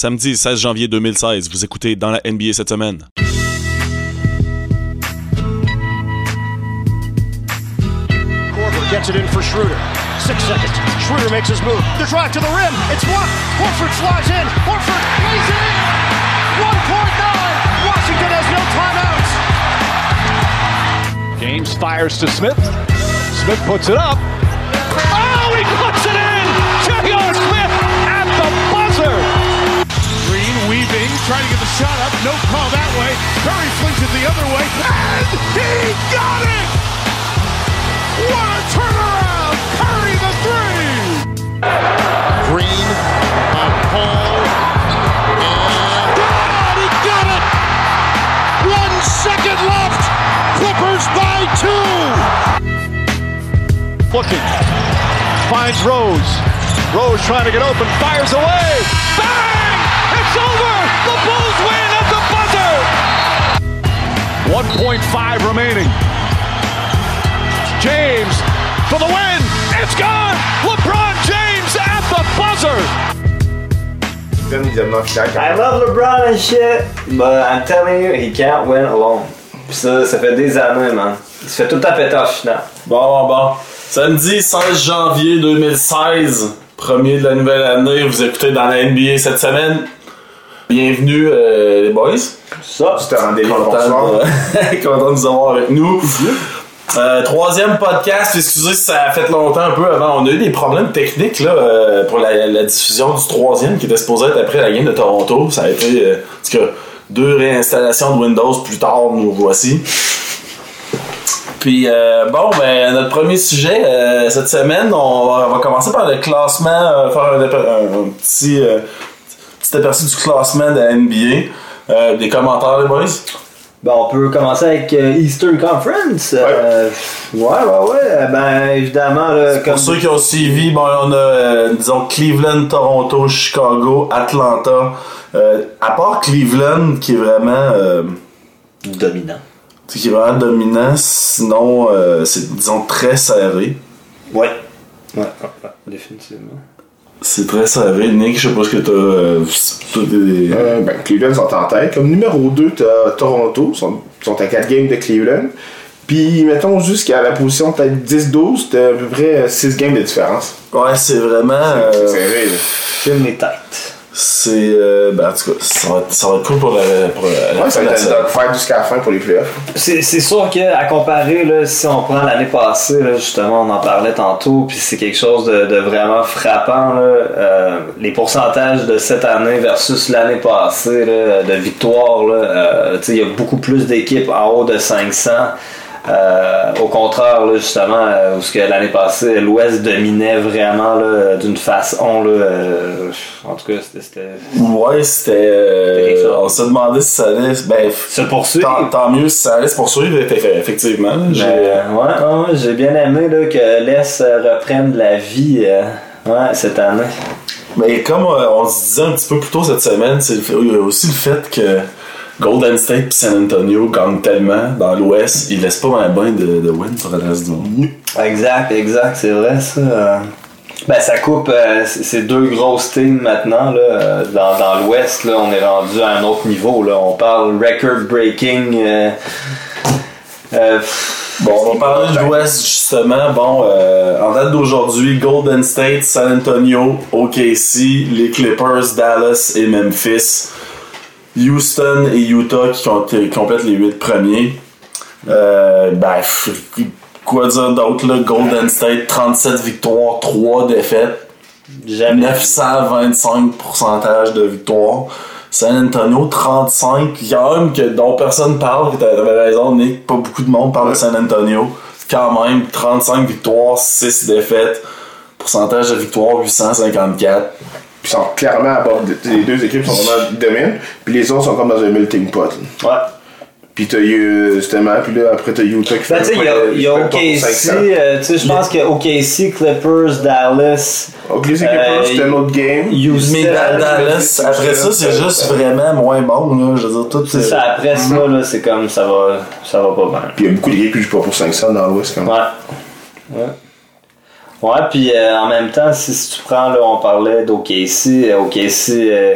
Samedi 16 janvier 2016, vous écoutez dans la NBA cette semaine. Gets it in for Schroeder. Six seconds. Schroeder makes his move. The drive to the rim. It's blocked. Horford slides in. Horford lays it in. 1.9. Washington has no timeouts. James fires to Smith. Smith puts it up. Trying to get the shot up. No call that way. Curry flings it the other way. And he got it! What a turnaround! Curry the three! Green on Paul. And God, he got it! One second left! Clippers by two! Looking. Finds Rose. Rose trying to get open. Fires away. Bang! It's over! 1.5 remaining. James for the win. It's gone! LeBron James at the buzzer! I love LeBron and shit, but I'm telling you, he can't win alone. Pis ça, ça fait des années, man. Il se fait tout péter en finale. Bon, bon, bon. Samedi 16 janvier 2016, premier de la nouvelle année, vous écoutez dans la NBA cette semaine. Bienvenue, euh, les boys. Ça, Tu te rendais Content de, content de vous avoir avec nous. Euh, troisième podcast, excusez si ça a fait longtemps un peu avant. On a eu des problèmes techniques là, euh, pour la, la diffusion du troisième qui était supposé être après la game de Toronto. Ça a été euh, en tout cas, deux réinstallations de Windows plus tard, nous voici. Puis euh, bon, ben notre premier sujet cette semaine, on va, on va commencer par le classement, faire un, un- un petit, petit aperçu du classement de la NBA. Euh, des commentaires, les boys? ben, on peut commencer avec euh, Eastern Conference. Euh, ouais, ouais, ouais. Ben, évidemment, là, comme. Pour ceux qui ont suivi, bon, on a, euh, disons, Cleveland, Toronto, Chicago, Atlanta. Euh, à part Cleveland, qui est vraiment, euh, Dominant. qui est vraiment dominant, sinon, euh, c'est, disons, très serré. Ouais. Ouais, ouais, ouais, définitivement. C'est très serré. Nick, je sais pas ce que t'as. Euh, t'es- Euh, ben, Cleveland sont en tête. Comme numéro 2, t'as Toronto. Ils sont, sont à 4 games de Cleveland. Puis, mettons, jusqu'à la position peut-être 10-12, t'as à peu près 6 games de différence. Ouais, c'est vraiment. C'est euh, serré, là. Film les têtes. C'est. euh, ben, en tout cas, ça va, être- ça va être cool pour la. Pour la, Ouais, ça la- va être un dogfight jusqu'à la fin pour les playoffs. C'est c'est sûr qu'à comparer, là, si on prend l'année passée, là, justement, on en parlait tantôt, puis c'est quelque chose de, de vraiment frappant. Là, euh, les pourcentages de cette année versus l'année passée là, de victoires, là, euh, tu sais, il y a beaucoup plus d'équipes en haut de 500. Euh, au contraire, là, justement, euh, où ce que l'année passée, l'Ouest dominait vraiment d'une façon. Là, euh, en tout cas, c'était-. Ouais, c'était. euh, on s'est demandé si ça allait. Ben, Se poursuivre. tant, mieux si ça allait se poursuivre, eff- effectivement. J'ai- Ben, ouais, ouais, bien aimé là, que l'Est euh, reprenne la vie euh, ouais, cette année. Mais comme euh, on se disait un petit peu plus tôt cette semaine, c'est le fait- il y a aussi le fait que Golden State et San Antonio gagnent tellement dans l'Ouest, ils laissent pas un bain de, de win pour le reste du monde. Exact, exact, c'est vrai ça. Ben, ça coupe euh, ces deux grosses teams maintenant. Là, euh, dans dans l'Ouest, là, on est rendu à un autre niveau. Là. On parle record-breaking. euh, euh, Bon, on va parler de l'Ouest justement. Bon, euh, en date d'aujourd'hui, Golden State, San Antonio, OKC, les Clippers, Dallas et Memphis, Houston et Utah qui, ont- qui complètent les 8 premiers. Euh, ben, quoi dire d'autre là? Golden State, 37 victoires, 3 défaites. jamais. 925 pourcentage de victoire. San Antonio, 35. Quand même, que, dont personne parle, que t'avais raison, Nick, pas beaucoup de monde parle de San Antonio. Quand même, 35 victoires, 6 défaites. Pourcentage de victoire, 854. Puis ils sont clairement à bord. de- Les deux équipes sont vraiment dominent. Puis les autres sont comme dans un melting pot. là. Ouais. Puis t'as eu justement, puis là après t'as Utah qui fait Ben, tu sais, il y a, il y a fait pas pour OKC, 500. euh, tu sais, je pense que OKC, Clippers, Dallas, les équipes, Euh, c'est un autre game. Houston. Mais Da- Dallas, après ça, c'est juste vraiment moins bon, là. Je veux dire, tout. C'est euh, ça, après ça, là, c'est comme ça va, ça va pas bien. Puis il y a beaucoup d'équipes qui jouent pas pour 500 dans l'Ouest quand même. Ouais. Ouais. Ouais, puis euh, en même temps, si, si tu prends, là, on parlait d'OKC, euh, OKC, euh,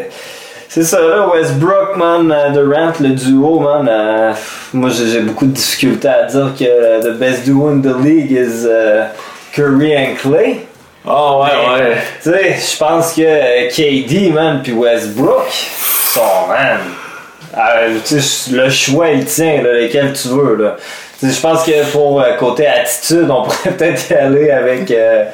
C'est ça, là, Westbrook, man, Durant, le duo, man. euh, moi, j'ai beaucoup de difficultés à dire que the best duo in the league is Curry and Clay. Ah ouais, ouais. Tu sais, je pense que KD, man, puis Westbrook sont, man. euh, tu sais, le choix, il tient, là, lequel tu veux, là. Je pense que pour euh, côté attitude, on pourrait peut-être y aller avec euh,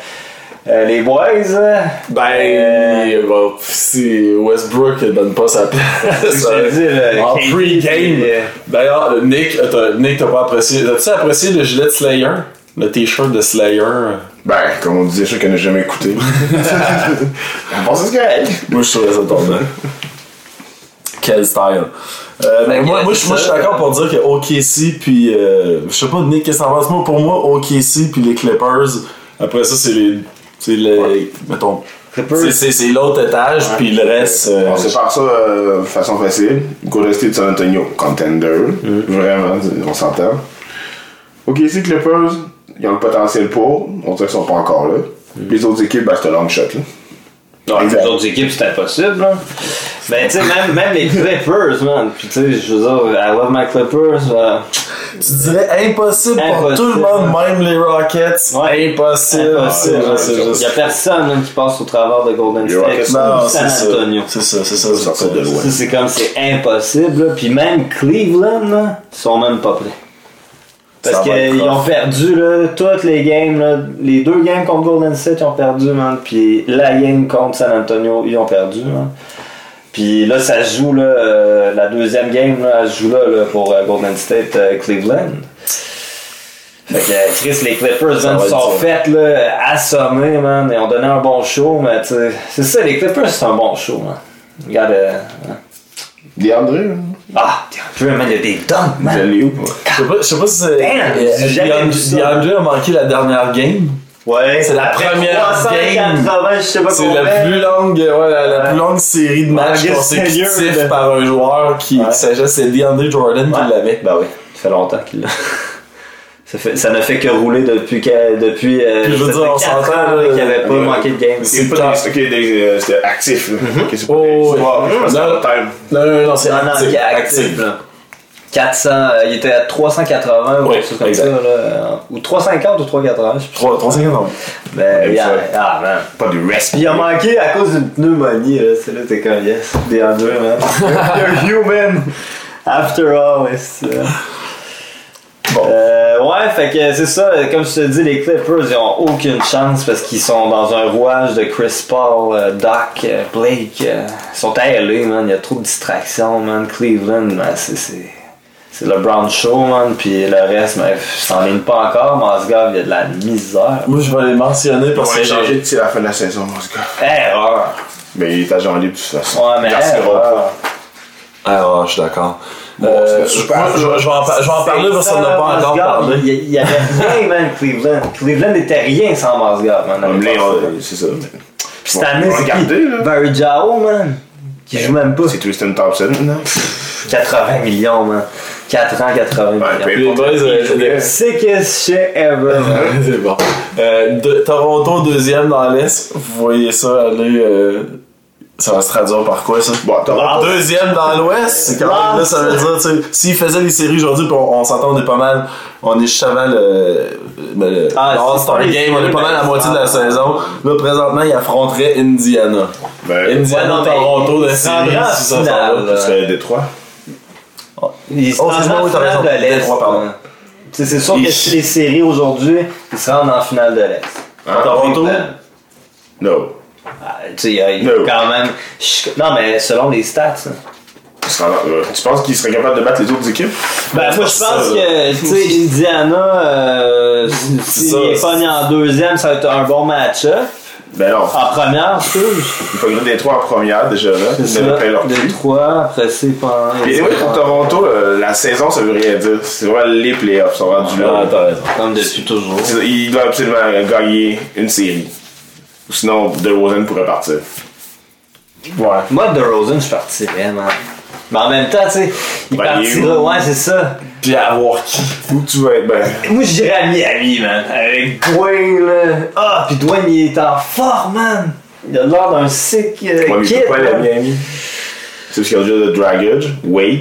euh, les boys, là. Ben, Euh, bon, si Westbrook ne donne pas sa place. En pre-game. D'ailleurs, Nick, t'as- Nick, t'as pas apprécié. As-tu apprécié le gilet de Slayer? Le t-shirt de Slayer? Ben, comme on disait, je sais qu'elle n'a jamais écouté. On pense que. Moi, je trouvais ça tombant. Quel style. Euh, ben, moi, moi, je moi, je suis d'accord pour dire que OKC, puis. euh, je sais pas, Nick, qu'est-ce que t'en penses? Moi, pour moi, OKC, puis les Clippers, après ça, c'est les. C'est le. Mettons. Clippers. c'est- l'autre étage, puis le reste. euh, On sépare ça euh, de façon facile. Golden State San Antonio, contender. Vraiment, on s'entend. Ok, si Clippers, ils ont le potentiel pour, on dirait qu'ils sont pas encore là. Les autres équipes, ben, c'est un long shot. Là. Non, les autres équipes, c'est impossible. Là. Ben, tu sais, même, même les Clippers, man. Puis, tu sais, je veux dire, I love my Clippers. euh, Tu dirais impossible, pour tout le monde, même les Rockets. Ouais. Impossible. Il juste- y a personne qui passe au travers de Golden Les State Rockets, ou Non, San c'est Antonio. ça. C'est ça, c'est ça. C'est comme, c'est impossible. Là. Puis même Cleveland, là, ils sont même pas prêts. Parce qu'ils ont perdu là, toutes les games, là, les deux games contre Golden State, ils ont perdu, man. Puis la game contre San Antonio, ils ont perdu, man. Puis là, ça se joue, là, euh, la deuxième game, là, elle se joue là, là, pour euh, Golden State euh, Cleveland. Fait que Chris, les Clippers, man, sont là, assommer, man. Ils ont donné un bon show, mais c'est ça, les Clippers, c'est un bon show, man. Regarde, euh, DeAndre, ah, tu man, il y a des dunks, je man. l'ai où? moi? Je sais pas, je sais pas si c'est. Damn, DeAndre- a manqué la dernière game. Ouais, C'est la première 380, je sais pas C'est la plus longue, ouais, la, la Ouais. plus longue série de matchs Malgré consécutifs là. par un joueur qui, Ouais. qui s'agit, c'est DeAndre Jordan Ouais. qui l'avait. Ben oui, ça fait longtemps qu'il l'a. Ça, fait, ça ne fait que rouler depuis que, depuis euh, Puis je veux dire, on s'entend, qu'il avait pas ouais. manqué de game. C'est C'est pas des, ok, des, euh, c'était actif, là. Ok, c'est pas Oh, des oui. histoires, je pense que c'est Non. Non, non, non, c'est Non, non, actif. il est actif, là. 400, euh, il était à 380 ou Oui, quelque chose comme exact. ça, là. euh, Ou 350 ou 380, je sais plus. 3, 350 Ben, il a- ah, man. Pas du Puis rest. il a manqué à cause d'une pneumonie, là. C'est là, t'es comme, yes, des en deux, man. You're human. After all, euh, Bon. Euh, ouais, fait que c'est ça, comme je te dis, les Clippers, ils ont aucune chance parce qu'ils sont dans un rouage de Chris Paul, euh, Doc, euh, Blake. euh, ils sont à LA, man. Il y a trop de distractions, man. Cleveland, ben, c'est. c'est... C'est le Brown Show, man, puis le reste, ben, s'en ligne pas encore, Mosgov, il y a de la misère. Moi, je vais les mentionner On parce que changer j'ai. de tir à la fin de la saison, gars. Erreur! Mais il est agent libre, de toute façon. Ouais, mais erreur! pas. Ah, je suis d'accord. Bon, Euh, je, je vais en, je vais en parler parce qu'on n'a pas encore parlé. Il y, il y avait rien, man, Cleveland. Cleveland n'était rien sans Mosgov, man. C'est ça. Puis cette année, c'est qui? Barry Jao, man. Qui joue même pas. C'est Tristan Thompson, maintenant. 80 millions, man. 4 ans, 80 Ouais, millions. boys, euh, Il jouait. Sickest shit ever, c'est bon. Euh, de- Toronto deuxième dans l'Est. Vous voyez ça aller. euh, ça va se traduire par quoi ça? Bon, Toronto. Deuxième dans l'Ouest, c'est quand même là, ça veut dire, tu sais, s'ils faisaient les séries aujourd'hui, on, on s'entend, on est pas mal, on est juste avant le, le, Ah, All-Star Game, on est pas mal à la moitié de la saison. Là, présentement, ils affronteraient Indiana. Ben, Indiana, non, Toronto, se série, en si ça serait Détroit. Ils se Oh, en finale de l'Est. Détroit, pardon. man. Tu sais, C'est sûr que si les séries aujourd'hui, ils se rendent en finale de l'Est. Hein, Toronto? Cleveland. Ah, Tu sais, il y a- No. quand même. Non, mais selon les stats. hein. Euh, Tu penses qu'il serait capable de battre les autres équipes? Ben, moi, je pense ça, que, tu sais, Indiana, euh, s'il est pogné en deuxième, ça va être un bon match-up. Ben non. En première, je trouve. Il pognerait Détroit en première, déjà, là. C'est Ils ça. avaient plein leur De cul. trois, après c'est pas. Et oui, pour Toronto, euh, la saison, ça veut rien dire. C'est vraiment les playoffs, sont rendus Ah, là. Comme depuis toujours. C'est- Il doit absolument gagner une série. Sinon, DeRozan pourrait partir. Ouais. Moi, DeRozan, je partirais, man. Mais en même temps, tu sais, il Ben, partira, ouais, c'est ça. Puis avoir qui? Où tu vas être, ben? Moi, je dirais à Miami, man. Avec Dwayne, là. Ah, pis Dwayne, il est en forme, man. Il a l'air d'un sick euh, Ouais, mais kid, pas aller à. Miami. C'est parce qu'il y a déjà de Dragic, Wade?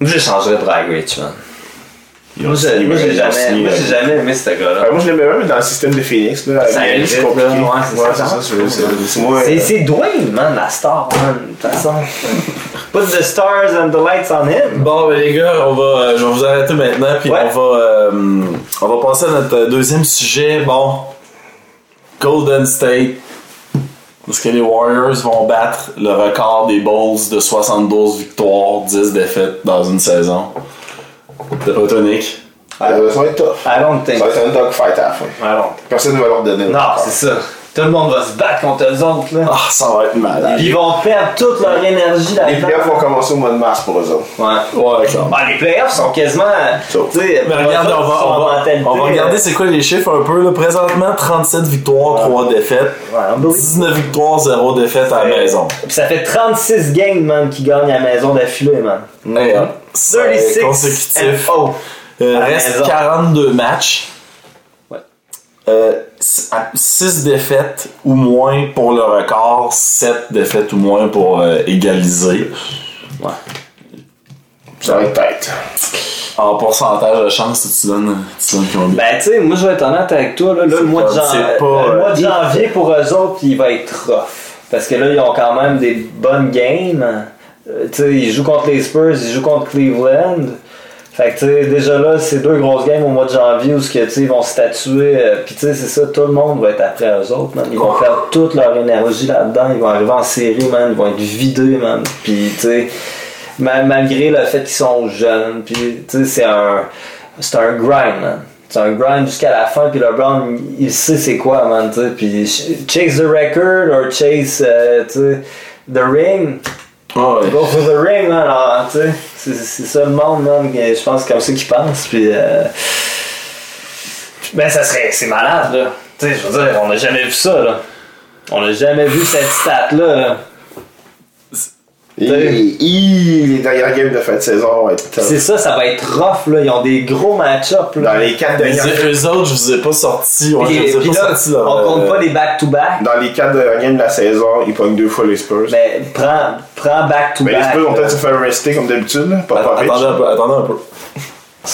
Moi, j'échangerais Dragic, man. Moi, j'ai jamais, signé, moi, j'ai jamais aimé ce gars-là. Ouais, moi je l'aimais même mais dans le système de Phoenix. Là, Ça mérite, c'est compliqué. là. Ouais, c'est Ouais, ça. c'est Dwayne, man, la star, man. De toute façon. Put the stars and the lights on him. Bon, ben les gars, on va, euh, je vais vous arrêter maintenant, puis Ouais. on va, euh, on va passer à notre euh, deuxième sujet. Bon, Golden State. Est-ce que les Warriors vont battre le record des Bulls de 72 victoires, 10 défaites dans une saison? Nick? euh, Ça va être tough. I don't think Ça va être un dogfight à la fin. I don't. Personne ne va leur donner. Non, c'est ça. Tout le monde va se battre contre eux autres, là. Ah, ça va être malade. Puis ils vont perdre toute leur énergie Les là-dedans. playoffs vont commencer au mois de mars pour eux autres. Ouais. Ouais, clairement. Ah, les playoffs sont quasiment. So. Tu sais, Mais regarde, on va, on, va, on va regarder c'est quoi les chiffres un peu. Là. Présentement, 37 victoires, 3 défaites. Ouais, unbelievable. 19 victoires, 0 défaites à la Ouais. maison. Puis ça fait 36 games, man, qui gagnent à la maison d'affilée, man. Hein, c'est 36 consécutif. and oh. Euh, reste maison. 42 matchs. Ouais. Euh, 6 défaites ou moins pour le record, 7 défaites ou moins pour euh, égaliser. Ça va être tête. En pourcentage de chance, tu donnes, tu donnes combien? Ben, tu sais, moi, je vais être honnête avec toi, là, là, le, mois de comme, jan- c'est pas, le mois de euh, janvier, pour eux autres, il va être rough. Parce que là, ils ont quand même des bonnes games. Euh, tu sais, ils jouent contre les Spurs, ils jouent contre Cleveland. Fait que, tu sais, déjà là, c'est deux grosses games au mois de janvier où, que, tu sais, ils vont statuer. euh, Puis, c'est ça, tout le monde va être après eux autres, man. Ils vont perdre toute leur énergie là-dedans. Ils vont arriver en série, man. Ils vont être vidés, man. Puis, tu sais, ma- malgré le fait qu'ils sont jeunes, puis, c'est un, c'est un grind. C'est un grind jusqu'à la fin, puis LeBron, il il sait c'est quoi, man, tu. Puis, ch- chase the record or chase, euh, tu sais, the ring. Ah ouais. Go for the ring, man. alors, tu sais, c'est, ça le monde, man. Je pense que c'est comme ça qu'ils pensent. Puis, euh, ben, ça serait, c'est malade, là. Tu sais, je veux dire, on n'a jamais vu ça, là. On n'a jamais vu cette stat-là, là. Et, les dernières games de fin de saison c'est ça, ça va être rough, là. Ils ont des gros match-ups, là. Dans les quatre dernières eux autres, je vous ai pas sorti. Ouais, Puis, je vous ai puis pas là, sorti leur, on compte euh, pas les back-to-back. dans les quatre dernières games de la saison, ils pognent deux fois les Spurs. Mais prends, prends back-to-back. Mais les Spurs vont là. peut-être se faire rester comme d'habitude, là. Attendez un peu, attendez un peu.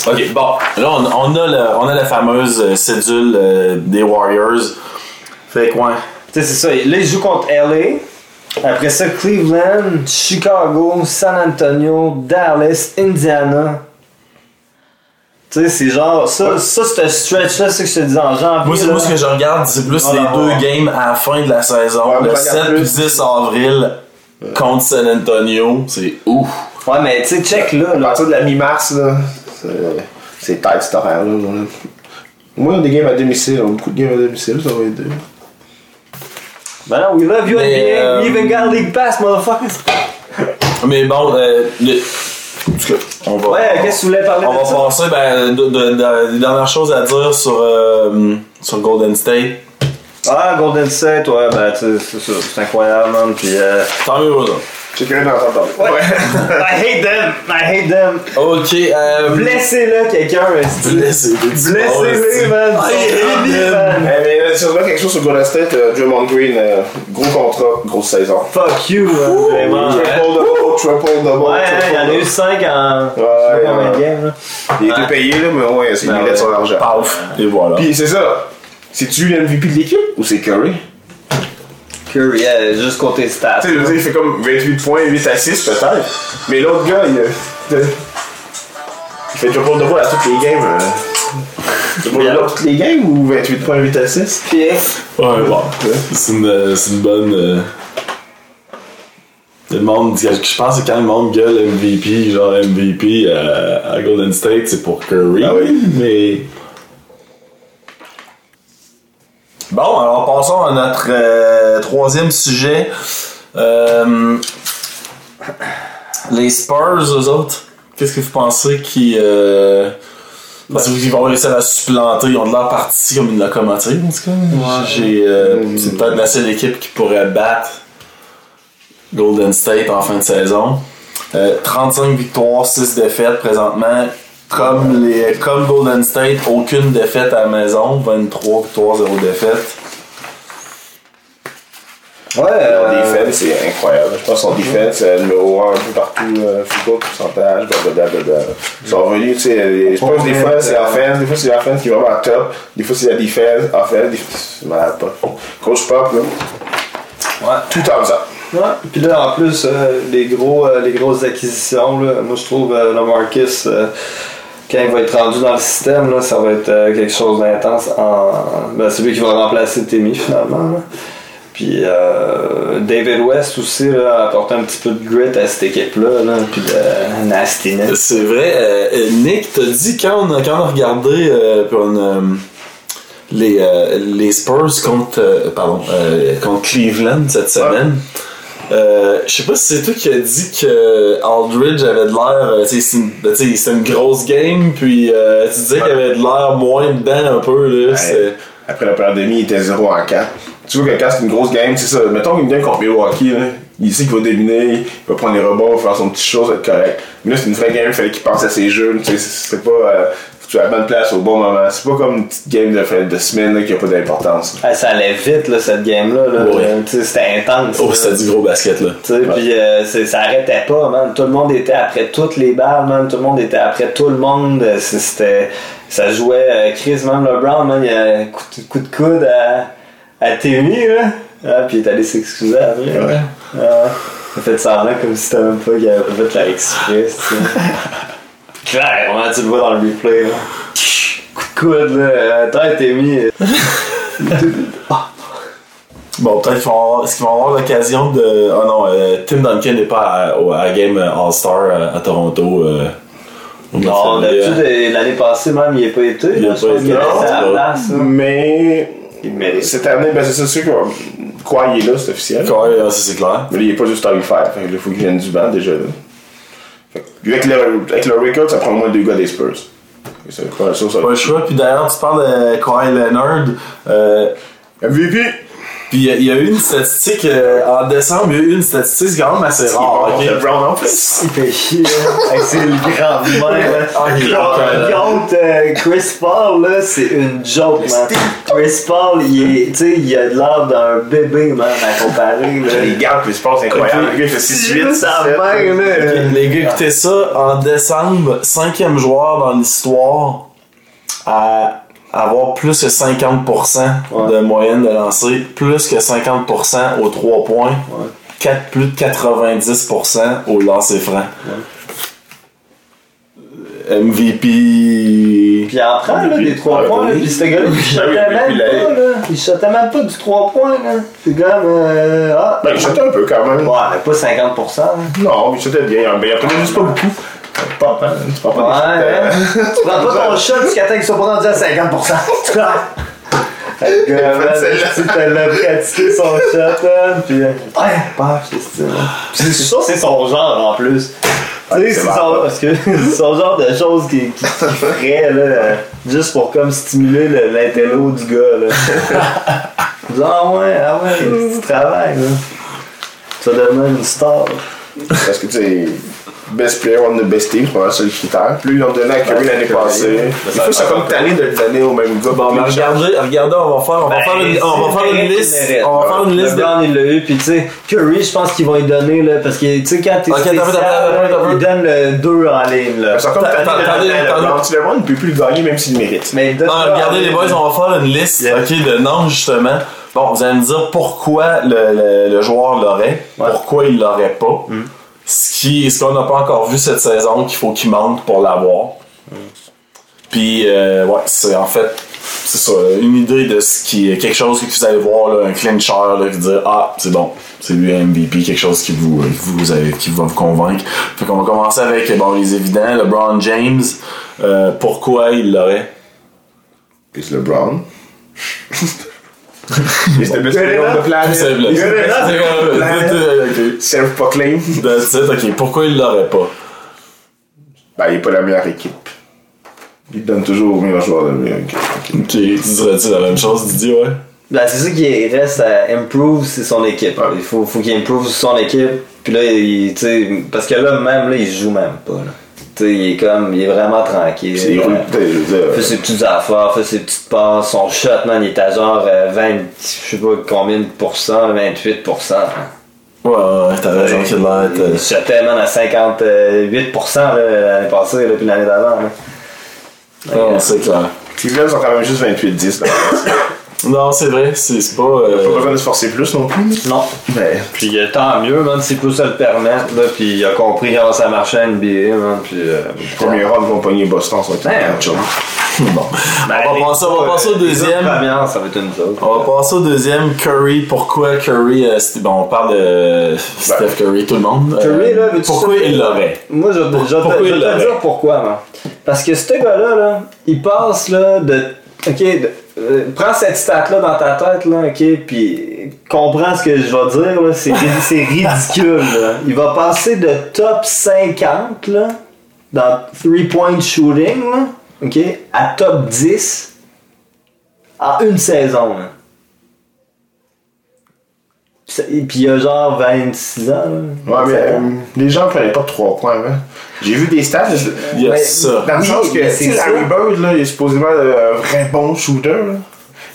Ok, bon, là on, on a, le- on a la fameuse euh, cédule euh, des Warriors. Fait que ouais. Tu sais, c'est ça. Là, ils jouent contre LA. Après ça, Cleveland, Chicago, San Antonio, Dallas, Indiana. Tu sais, c'est genre. Ça, ça c'est un stretch-là, c'est ce que je te dis en janvier. Moi, c'est moi ce que je regarde, c'est plus les deux ouais. games à la fin de la saison. Ouais, le moi, 7 regarde puis plus. 10 avril contre San Antonio. C'est ouf. Ouais, mais tu sais, check là. À là. partir de la mi-mars, là, c'est- c'est tight cet horaire, là. Moi, on a des games à domicile, on a beaucoup de games à domicile, ça va aider. Ben non, we love you Mais, NBA. euh, We even got League Pass, motherfuckers. Mais bon, euh, le- en tout cas, on va. Ouais, qu'est-ce que tu voulais parler On de va ça? passer ben, de, de- de- des dernières choses à dire sur, euh, sur Golden State. Ah, Golden State, ouais, ben, tu sais, c'est ça. C'est incroyable, man. Puis, euh. Tant mieux, là. J'ai curieux d'entendre parler. I hate them. I hate them. Ok, euh. Blessez-le, quelqu'un, esti. Blessez-les. Blessez-les, man. I hate them. man. Eh, mais euh, si on regarde quelque chose sur Golden State, euh, Draymond Green, euh, gros contrat, grosse saison. Fuck you, man. Vraiment. Triple Ouais, double, triple double. ouais, il y en a eu double. 5 en. Ouais, combien de ouais. games, là. Il a été payé, là, mais ouais, il mérite ouais. son argent. Paf, et voilà. Puis c'est ça. C'est-tu le MVP de l'équipe ou c'est Curry? Curry, yeah, juste côté stats. Tu sais, je veux dire, il fait comme 28 points, 8 assists peut-être. Mais l'autre gars, il, euh, il fait triple double à toutes les games. euh. Double à toutes les games ou 28 points, 8 assists? Puis, Ouais, bon. C'est une, c'est une bonne. euh, Le monde, je pense que quand le monde gueule MVP, genre MVP euh, à Golden State, c'est pour Curry. Ah oui? Mais. Bon, alors passons à notre euh, troisième sujet. Euh, les Spurs, eux autres, qu'est-ce que vous pensez qui. Euh, parce qu'ils vont réussir à supplanter, ils ont de l'air partis comme une locomotive en tout cas. J'ai, euh, c'est peut-être la seule équipe qui pourrait battre Golden State en fin de saison. Euh, 35 victoires, 6 défaites présentement. Comme, les, comme Golden State, aucune défaite à la maison. 23 victoires, 0 défaite. Ouais, Leur euh, defense, c'est incroyable. Je pense que son defense, c'est le numéro 1 un peu partout, euh, goal pourcentage, blablabla. Ils sont revenus, tu sais, les Spurs, des fois, c'est l'offense, des fois, c'est l'offense qui est vraiment top, des fois, c'est la defense, offense, c'est malade pas. Coach Pop, là, ouais. tout en ça. Ouais. Puis là, en plus, euh, les, gros, euh, les grosses acquisitions, là, moi je trouve euh, le Marcus, euh, quand il va être rendu dans le système, là, ça va être euh, quelque chose d'intense. En... Ben, c'est lui qui va remplacer Timmy finalement. là. Puis euh, David West aussi là, a apporté un petit peu de grit à cette équipe-là, là, puis de nastiness. C'est vrai, euh, euh, Nick t'a dit quand on a, quand on a regardé euh, pour une, euh, les, euh, les Spurs contre, euh, pardon, euh, contre Cleveland cette semaine. Euh, je sais pas si c'est toi qui as dit que Aldridge avait de l'air, euh, tu sais, c'est une, ben, une grosse game, puis euh, tu disais qu'il avait de l'air moins dedans un peu, là. Ouais. Après la demi, il était 0 en 4. Tu vois que quand c'est une grosse game, c'est ça. Mettons qu'une game contre Milwaukee, là, il sait qu'il va dominer, il va prendre les rebonds, faire son petit chose, être correct. Mais là, c'est une vraie game, il fallait qu'il pense à ses jeux. Tu sais, c'est pas. euh, tu es à la bonne place au bon moment. C'est pas comme une petite game de, de semaine là, qui a pas d'importance. Ah, ça allait vite là, cette game-là. Là. Ouais. C'était intense. Oh, c'était du gros basket, là. Puis euh, ça arrêtait pas, man. Tout le monde était après toutes les balles, man. Tout le monde était après tout le monde. C'était, ça jouait. euh, Chris, même LeBron, man, il a un coup de, coup de coude à, à Timmy, là. Ah, puis il est allé s'excuser après. Ouais. Ah, il a fait semblant comme si c'était même pas qu'il avait pas fait la express. Clairement, tu le vois dans le replay, là. Coup de coude, là. Euh, Attends, Timmy. Bon, peut-être qu'ils vont avoir, est-ce qu'ils vont avoir l'occasion de. Ah non, euh, Tim Duncan n'est pas à, au- à la game All-Star euh, à Toronto. euh, au mois de Non, d'habitude, euh, l'année passée, même, il n'y a pas été. Il pas été, à là. Mais. Mérite. Cette année, ben c'est sûr que. Quoi, il est là, c'est officiel. Ça c'est clair. Mais là, il est pas juste. Fait que là, il faut qu'il vienne du banc déjà. Là. Avec, le, avec le record, ça prend au moins deux gars des Spurs. C'est pas ça, ça. Pas le choix. Puis d'ailleurs, tu parles de Kawhi Leonard. Euh, MVP! Puis il y a- il y, a eu une statistique euh, en décembre, il y a eu une statistique quand même assez rare. ok? Le Brown en plus. Il fait chier, là. Avec ses grands mains, là. Ah, il est Contre euh, Chris Paul, là, c'est une joke, man. Chris Paul, il est, tu sais, il a l'air d'un bébé, man, à comparer, là. Les gars, puis je pense incroyable. Ok. Le gars, il fait C'est 6-8. juste sa main, là. Ok, Les gars, écoutez ça. En décembre, cinquième joueur dans l'histoire à avoir plus que 50% de moyenne de lancer, plus que 50% aux 3 points, quatre- plus de 90% au lancer franc. MVP. Puis il en prend, là, des 3 Ouais, points, là. Puis ce gars-là, il shotait oui, même pas, là. Il shotait même pas du 3 points, là. C'est comme, euh, ah. Ben, il chutait un peu quand même. Ouais, mais pas 50%, là. Non, il chutait bien. Mais il en prenait juste pas beaucoup. Pas, hein, tu prends pas Ouais, des hein? shots, Tu prends pas ton shot jusqu'à temps qu'il soit pas rendu à 50%. Tu comprends? Fait que, euh, man, tu sais, l'as pratiqué son shot, man, pis... euh, Ouais, paf, c'est stylé. C'est sûr c'est son genre, en plus. Tu sais, c'est son, parce que c'est son genre de choses qui, qui, qui ferait, là, euh, juste pour comme stimuler le- l'intello du gars, là. Genre, ah ouais, ah ouais, tu travailles, là. Vas devenir une star. Parce que tu sais, best player on the best team, c'est pas mal ça le critère. Plus ils l'ont donné à Curry l'année passée. Il faut que ça comme tanné de le donner au même gars. Bon, mais regardez, regardez, on va faire, on va Ben, faire une, on va faire une liste. On va faire une liste il l'a eu, puis tu sais, Curry, je pense qu'ils vont lui donner, là, parce que tu sais, quand t'es Ok, il donne le 2 en ligne, là. C'est comme tanné de. LeBron. Il peut plus le gagner même s'il le mérite. Mais Non, regardez les boys, on va faire une liste ok, de noms justement. Bon, vous allez me dire pourquoi le, le- le joueur l'aurait, Ouais. pourquoi il l'aurait pas. Ce ce qu'on n'a pas encore vu cette saison, qu'il faut qu'il monte pour l'avoir. Puis, euh, ouais, c'est en fait, c'est ça, une idée de ce qui est quelque chose que vous allez voir, là, un clincher, là, qui dire ah, c'est bon, c'est lui MVP, quelque chose qui vous, qui vous avez- qui va vous convaincre. Fait qu'on va commencer avec bon, les évidents, LeBron James. Euh, pourquoi il l'aurait? Puis LeBron? Best player on the planet. Best. Ok. Self-proclaim. That's it, ok. Pourquoi il l'aurait pas? Ben, il est pas la meilleure équipe. Il donne toujours au meilleur joueur de la meilleure équipe. Ok, tu dirais-tu la même chose, Didier, ouais? Ben, c'est ça qui reste à improve, c'est son équipe. Ouais. Il faut, faut qu'il improve son équipe. Puis là, il, tu sais, parce que là, même, là, il se joue même pas, là. Il est comme, il est vraiment tranquille. C'est Euh, rude, je veux dire. fait ses petites affaires, fait ses petites passes, son shot, man, il est à genre euh, 20, je sais pas combien de pourcents, 28%. hein. Ouais, ouais, t'as raison, c'est de l'air. Il shotait, man, à 58% là, l'année passée, là, puis l'année d'avant. Ouais, c'est clair. Cleveland sont quand même juste 28-10. Non, c'est vrai, c'est pas. Pas euh, besoin de se forcer plus non plus. Non. Mais. Puis euh, tant mieux, man, s'il peut se le permettre, là, puis il a compris comment ça marchait à NBA, man, puis... Euh, Premier round, vont pogner Boston, ça va être Ben. Bon. ben, On va passer- on va passer au deuxième. ça va être une chose. On va passer au deuxième. Curry. Pourquoi Curry euh, Bon, on parle de Steph Curry, tout le monde. Euh, Curry, là, veux-tu pourquoi il l'aurait? Moi, je, je, vais te- Pourquoi je il vais te l'aurait? dire pourquoi, man. Parce que ce gars-là, là, il passe là, de. Ok, de- euh, prends cette stat-là dans ta tête, là, ok, puis comprends ce que je vais dire, là, c'est, c'est ridicule. Il va passer de top 50, là, dans three-point shooting, là, ok, à top 10 en une saison. Puis ça- Puis il a genre 26 ans, là. Ouais, mais 27 euh, les gens prenaient pas 3 points avant. J'ai vu des stats. Il y a ça. Dans le Oui, sens que, Larry. Bird, là, il est supposément euh, un vrai bon shooter. là.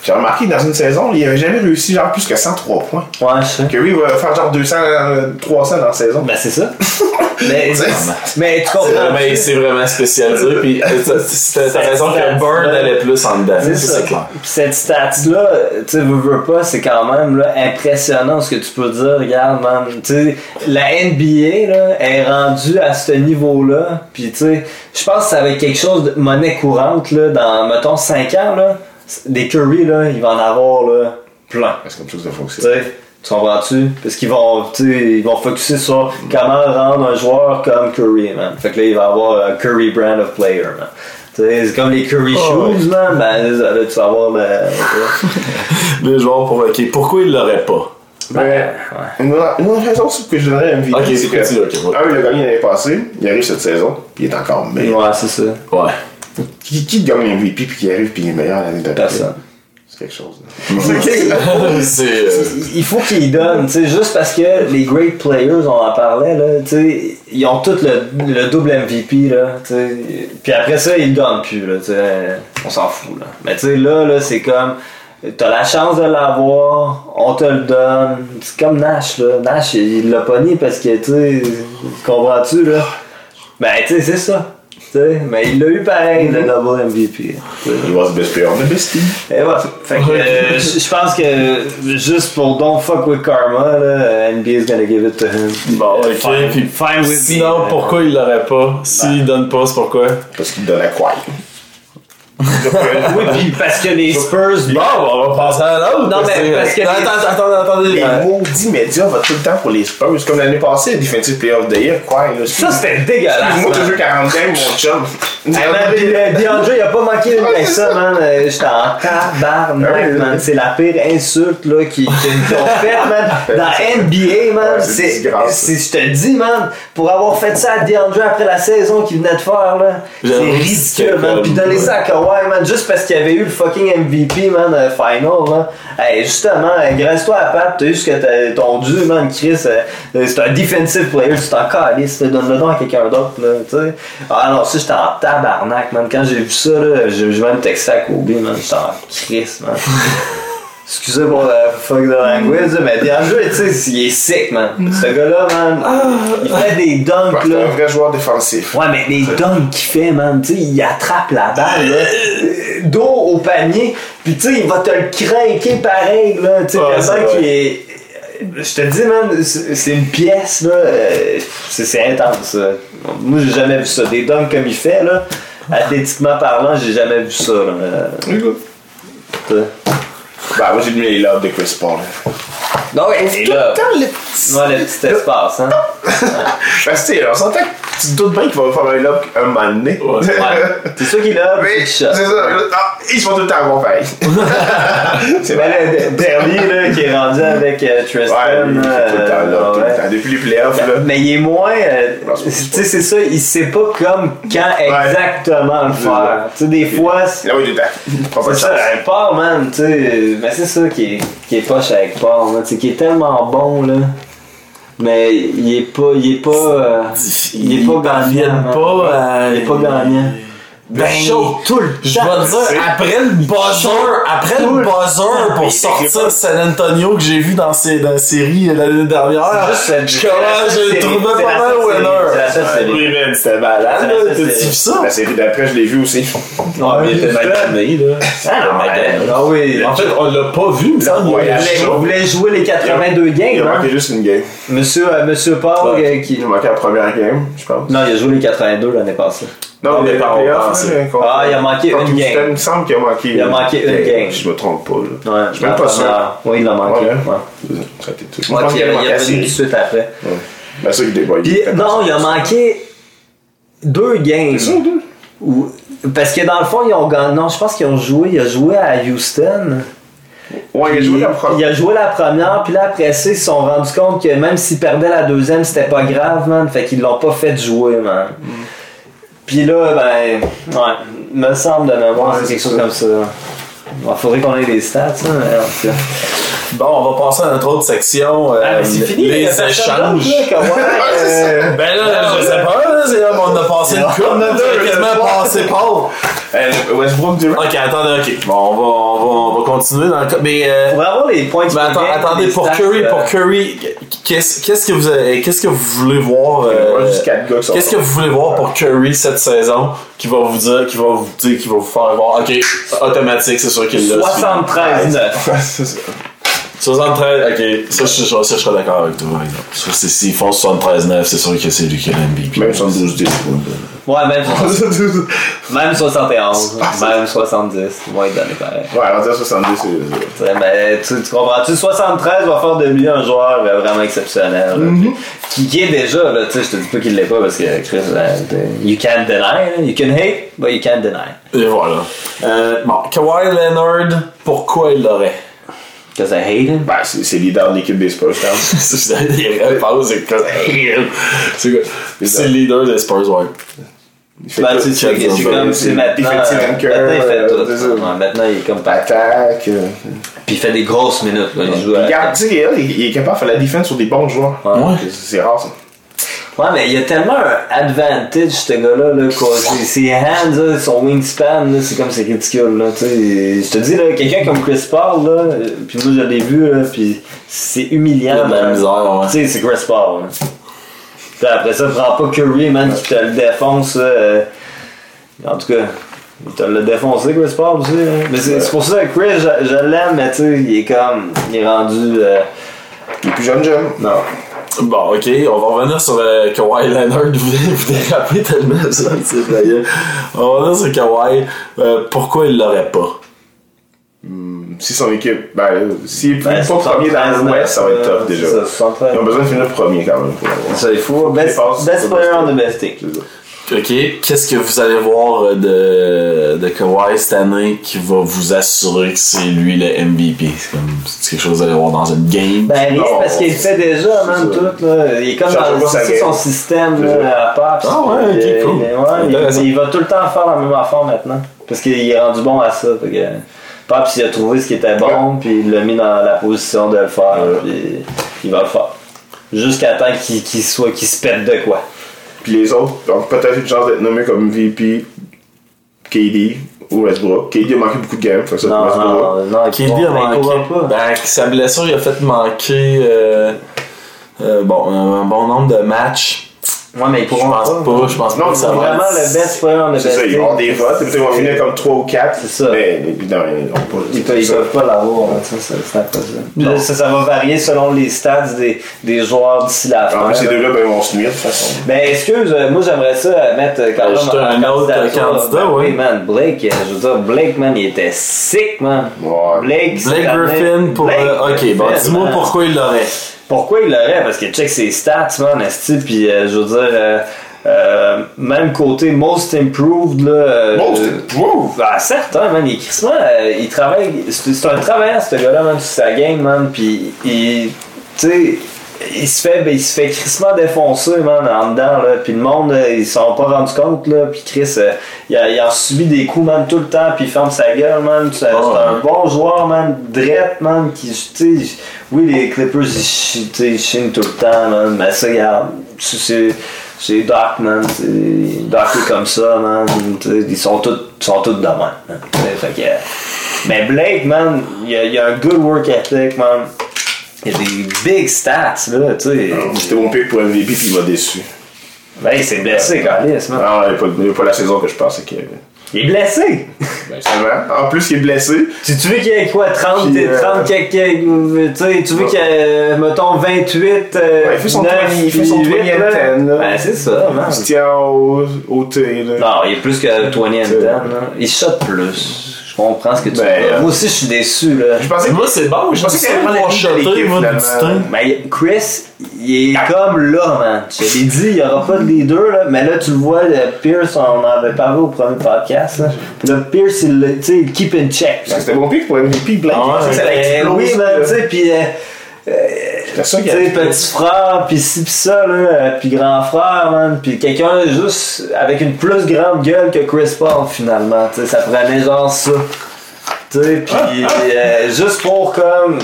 J'ai remarqué que dans une saison, il avait jamais réussi genre plus que 103 points. Ouais, je sais. Curry va faire genre 200, euh, 300 dans la saison. Ben c'est ça. mais, C'est- mais tu comprends. vraiment, c'est vraiment spécialisé. Puis euh, t'as- raison que Bird allait plus en dedans. C'est ça, clair. Puis cette stat-là, tu sais, veux, veux pas, c'est quand même là, impressionnant ce que tu peux dire. Regarde, man, tu sais, la NBA là, est rendue à ce niveau-là. Puis tu sais, je pense que ça va être quelque chose de monnaie courante là, dans, mettons, 5 ans. Là, des Curry, là, il va en avoir là, plein. C'est comme ça que ça Tu fonctionne. sais, tu comprends-tu? Parce qu'ils vont, tu sais, ils vont focuser sur comment rendre un joueur comme Curry, man. Fait que là, il va avoir un Curry brand of player, man. Tu sais, c'est comme les Curry Oh, shoes, man. Ben, là, tu vas avoir le. Les joueurs pour. Ok, pourquoi il l'aurait pas? Ben, ouais. Une autre une raison que je donnerais à MVP, Ok, c'est que, ouais. un, il a gagné l'année passée, il arrive cette saison, puis il est encore meilleur. Ouais, c'est ça. Ouais. Qui, qui gagne l'MVP puis qui arrive puis il est meilleur l'année d'après? Personne. C'est quelque chose. là. c'est. euh, Il faut qu'ils donnent, tu sais, juste parce que les great players, on en parlait, là, tu sais, ils ont tous le, le double MVP, là, tu sais, puis après ça, ils le donnent plus, là, tu sais, on s'en fout, là. Mais tu sais, là, là, c'est comme, t'as la chance de l'avoir, on te le donne, c'est comme Nash, là, Nash, il l'a pogné parce que, tu sais, comprends-tu, là? Ben, tu sais, c'est ça. Mais il l'a eu pareil, le double MVP. Il was best player on the best team. Et voilà. Fait que, euh, je pense que juste pour don't fuck with karma, là, NBA is gonna give it to him. Bon, Euh, ok. fine, Puis fine with sinon, me. pourquoi il l'aurait pas? S'il donne pas, c'est pourquoi? Parce qu'il donne à quoi? Oui, puis parce que les Spurs. Bon, on va passer à l'autre. Non, mais parce que Attends, les- attends, attendez. Les euh, maudits médias votent tout le temps pour les Spurs. Comme l'année passée, le Defensive Player of the Year, quoi? Ça, c'était dégueulasse. Moi, toujours 40 games, mon chum. Euh, DeAndre, il a pas manqué une avec ça, man. Euh, J'étais en tabarnak, man. C'est la pire insulte là, qu'ils qu'ils ont faite, man. Dans NBA, man. C'est je te dis, man, pour avoir fait ça à DeAndre après la saison qu'il venait de faire, là, c'est ridicule, man. comme- Puis donner ça à Kawhi, man, juste parce qu'il avait eu le fucking MVP, man, euh, final, là. Hey, justement, euh, graisse-toi à patte, t'as eu ce que t'as ton dû, man, Chris. euh, c'est un defensive player, tu t'en calisses, donne-le donc à quelqu'un d'autre, là, tu sais. Ah non, ça, j'étais en tabarnak, man. Quand j'ai vu ça, là, j'ai même texté à Kobe, man. J'étais en Chris, man. Excusez pour la fuck de language, là, mais DeAndre, tu sais, il est sick, man. Ce gars-là, man, il fait des Ouais, dunks, c'est là. un vrai joueur défensif. Ouais, mais les dunks qu'il fait, man, tu sais, il attrape la balle, là, euh, dos au panier, puis tu sais, il va te le craquer pareil, là, tu sais, c'est vrai. qu'il est... Je te dis, man, c'est c'est une pièce, là, euh, c'est c'est intense, ça. Moi, j'ai jamais vu ça. Des dunks comme il fait, là, athlétiquement parlant, j'ai jamais vu ça, là. Bah, moi, j'ai mis les lobes de Chris Paul. Non, et là, Tout le petit. ouais, le petit espace, hein. Parce que, tu sais, on s'entend que tu te doutes bien qu'il va faire un lob un moment donné. Ouais. Ouais. C'est ça qu'il a, Mais, c'est ça. Ah, ils se font tout le temps avoir pareil. c'est Ben, le dernier là, qui est rendu avec euh, Tristan. Ouais, lui, il fait tout le temps euh, là, tout le temps. Depuis les playoffs, là. Mais il est moins. euh, tu sais, c'est ça, il sait pas comme quand exactement le faire. Tu sais, des fois, c'est Là, oui, tout le c'est ça, un Paul, man, tu sais. Mais c'est ça qui est, qui est poche avec Paul, là, tu sais, qui est tellement bon, là. Mais il est pas. Il est pas. euh, il est pas gagnant. pas à- Il est pas gagnant. Ben, chaud tout le Je vais te dire, après le buzzer, après le buzzer pour sortir San Antonio que j'ai vu dans, la série l'année dernière, je commence, je le c'est- trouvais c'est pas mal winner. Oui, man, c'était malade, T'as-tu vu ça? La série d'après, je l'ai vu aussi. Non, mais il était magané, là. Ah, non, mais- Ah oui. En fait, on l'a pas vu, mais ça, Il à voulait, il jouer les 82 Il games, a hein. manqué juste une game. Monsieur, euh, Monsieur Paul, euh, qui. Il a manqué la première game, je pense. Non, il a joué les 82 l'année passée. Non, mais par Ah, il a manqué une game. Il me semble qu'il a manqué. Il a manqué une game. Je me trompe pas, là. Ouais, Je suis même pas sûr. Oui, il l'a manqué. Ouais. Ouais. Ça a été tout. Je Ouais, pense puis qu'il a il manqué est revenu tout de suite après. Ben, ça, il dévoile. Puis, non, il a manqué deux games. C'est ça, deux? Où- parce que dans le fond, ils ont gagné. Non, je pense qu'ils ont joué. Il a joué à Houston. Ouais, il a joué la première. Il a joué la première, puis là après ça, ils se sont rendus compte que même s'ils perdaient la deuxième, c'était pas grave, man. Fait qu'ils l'ont pas fait jouer, man. Puis là, ben, ouais, me semble de mémoire, Ouais, c'est quelque chose ça. comme ça. Il faudrait qu'on ait des stats, hein, mais en tout cas. Bon, on va passer à notre autre section. euh, Ah, c'est fini, les échanges. là, ouais, euh, Ben là, je sais pas, là, c'est là, on a passé le coup, on a quasiment passé Paul. Euh, Westbrook Durant. Ok, attendez, ok. Bon, on va, on va, on va continuer dans le cas. Mais, euh, Pour avoir les points mais attends- attendez, pour Curry, pour Curry, qu'est-ce qu'est-ce que vous avez- qu'est-ce que vous voulez voir Qu'est-ce que vous voulez voir pour Curry cette saison qui va vous dire, qui va vous dire, qui va vous faire voir, ok, automatique, c'est sûr qu'il l'a. 73-9. Ouais, c'est ça. 73, ok, ça, je, ça, je serais d'accord avec toi, par exemple. S'ils font 73-9, c'est sûr que c'est lui qui a l'MVP. Même 72 10 Ouais, même, même 71, même 70, ils vont être donnés pareil. Ouais, alors dire 70, c'est. Ouais, Mais tu, tu comprends-tu? 73 va faire de lui un joueur vraiment exceptionnel. là. Qui, qui est déjà, là, tu sais, je te dis pas qu'il l'est pas parce que Chris, euh, you can't deny. hein. You can hate, but you can't deny. Et voilà. Euh, bon, Kawhi Leonard, pourquoi il l'aurait? Because I hate him? Ben, c'est c'est leader de l'équipe des Spurs, quand même. c'est des réponses, c'est quoi? C'est quoi? C'est le leader des Spurs, ouais. Il fait Ben, c'est Il fait- comme, c'est maintenant. Defensive euh, anchor, Maintenant, il fait euh, tout. maintenant, il est comme. Attaque. euh, Puis il fait des grosses minutes, là. Il joue à. Il sais, il il est capable de faire la défense sur des bons joueurs. Ouais. C'est- C'est rare, ça. Ouais, mais il y a tellement un advantage, ce gars-là, là, quoi. Ses- Ses hands, là, son wingspan, là, c'est comme c'est ridicule, là, tu sais. Je te dis, là, quelqu'un comme Chris Paul, là, puis moi, je l'ai vu, là, puis c'est humiliant, man. ouais. Tu sais, c'est Chris Paul, là. Puis après ça, prends pas Curry, man, qui te le défonce, là, euh, En tout cas, il te l'a défoncé, Chris Paul, aussi, hein. Mais c'est c'est pour ça que Chris, je, je l'aime, mais tu sais, il est comme, il est rendu... euh, Il est plus jeune, jeune. non. Bon, ok, on va revenir sur euh, Kawhi Leonard. Vous, vous dérapez tellement ça, c'est d'ailleurs. On va revenir sur Kawhi. Euh, pourquoi il l'aurait pas? Si son équipe, ben, s'il est Ben, pas premier dans 73, l'Ouest, ça va être tough déjà. ça, 73. Ils ont besoin de finir premier quand même. pour. Ça, il faut. Best, best c'est player on the best team. C'est. Ok, qu'est-ce que vous allez voir euh, de, de Kawhi cette année qui va vous assurer que c'est lui le MVP? C'est comme c'est quelque chose que vous allez voir dans une game? Ben rien, Non, parce qu'il le fait déjà, man, ça. tout, là. Il est comme dans c'est son système, C'est là, à part. Ah ouais, ok, euh, cool. il- ouais, il, Intéressant. il va tout le temps faire la même affaire maintenant. Parce qu'il est rendu bon à ça. Fait que, Paps, il a trouvé ce qui était bon, puis il l'a mis dans la position de le faire, Ouais. puis il va le faire. Jusqu'à temps qu'il qu'il soit, qu'il se pète de quoi. Puis les autres ont peut-être une chance d'être nommés comme VP, KD ou Westbrook. KD a manqué beaucoup de games, fait que ça, Non, non, non, KD pourra- a manqué. pas. Ben, sa blessure, il a fait manquer euh, euh, bon, un bon nombre de matchs. Ouais, mais ils Je pourront pense pas, je pense Non, pas que ça C'est va vraiment le best player on the C'est best ça, ils vont avoir des votes, peut-être qu'ils vont finir comme 3 ou 4. C'est ça. Mais évidemment, ils n'ont pas. Ils peuvent, ils ça. peuvent pas l'avoir, hein, ça, ça, c'est ça, ça va varier selon les stats des, des joueurs d'ici la fin. En plus, ces là. deux-là, ben, ils vont se nuire de toute façon. Ben, excuse, euh, moi j'aimerais ça mettre euh, quand même un autre candidat, ben. Oui, man, Blake, euh, je veux dire, Blake, man, il était sick, man. Ouais. Blake, Blake Griffin pour. Blake euh, ok, bon, dis-moi pourquoi il l'aurait. Pourquoi il l'aurait? Parce que check ses stats, man, esti, puis euh, je veux dire, euh, euh, même côté most improved, là. euh, Most euh, improved? Ah, certain, man, il euh, il travaille, c'est c'est un travailleur, ce gars-là, man, sur sa game, man, puis il, tu sais, il se fait ben, il se fait crissement défoncer man en dedans là. Puis le monde euh, ils s'en sont pas rendu compte là. Puis Chris euh, il, a, il a subi des coups man tout le temps puis il ferme sa gueule man. C'est c'est un bon joueur man drette man qui tu oui les Clippers ils, chinent tout le temps man mais ça regarde c'est- c'est c'est Doc man c'est Doc est comme ça man ils sont tous ils sont tous de même man. Fait que, mais Blake man il a, il a un good work ethic man il y a des big stats, là, tu sais. C'était mon pick pour MVP puis il m'a déçu. Ben, il s'est blessé, Calis, man. Non, il n'y a, pas- a la saison que je pensais qu'il y avait. Il est blessé! Ben, c'est vrai. En plus, il est blessé. Tu, tu veux qu'il y ait quoi, 30, Puis, euh, 30 quelques, euh, tu sais, tu veux qu'il y ait, mettons, 28, euh, Ouais, il fait son 9, twenty- il fait son 8, 20 and là. 10, là. Ben, c'est ça, man. Il se tient au, au thé, là. Non, il est plus que 20 and 10, là. Il shot plus. Je comprends ce que tu Ben, veux euh, Moi aussi, je suis déçu, là. Je pensais Moi, c'est bon, je pensais la shotter, lead de moi, du. Mais Chris, il est comme là, man. Je l'ai dit, il n'y aura pas de leader, là. Mais là, tu le vois, le Pierce, on en avait parlé au premier podcast, là. Puis là, Pierce, il, le- il keep in check. C'était mon pick pour MVP, Blake. Ah ouais, Ça, ça Euh, explose, oui, là. tu sais, puis. euh, Ça Tu y a. sais, petit frère, puis ci, pis ça, là, puis grand frère, man, puis quelqu'un juste avec une plus grande gueule que Chris Paul, finalement, tu sais, ça prenait genre ça. Tu sais, puis euh, juste pour, comme,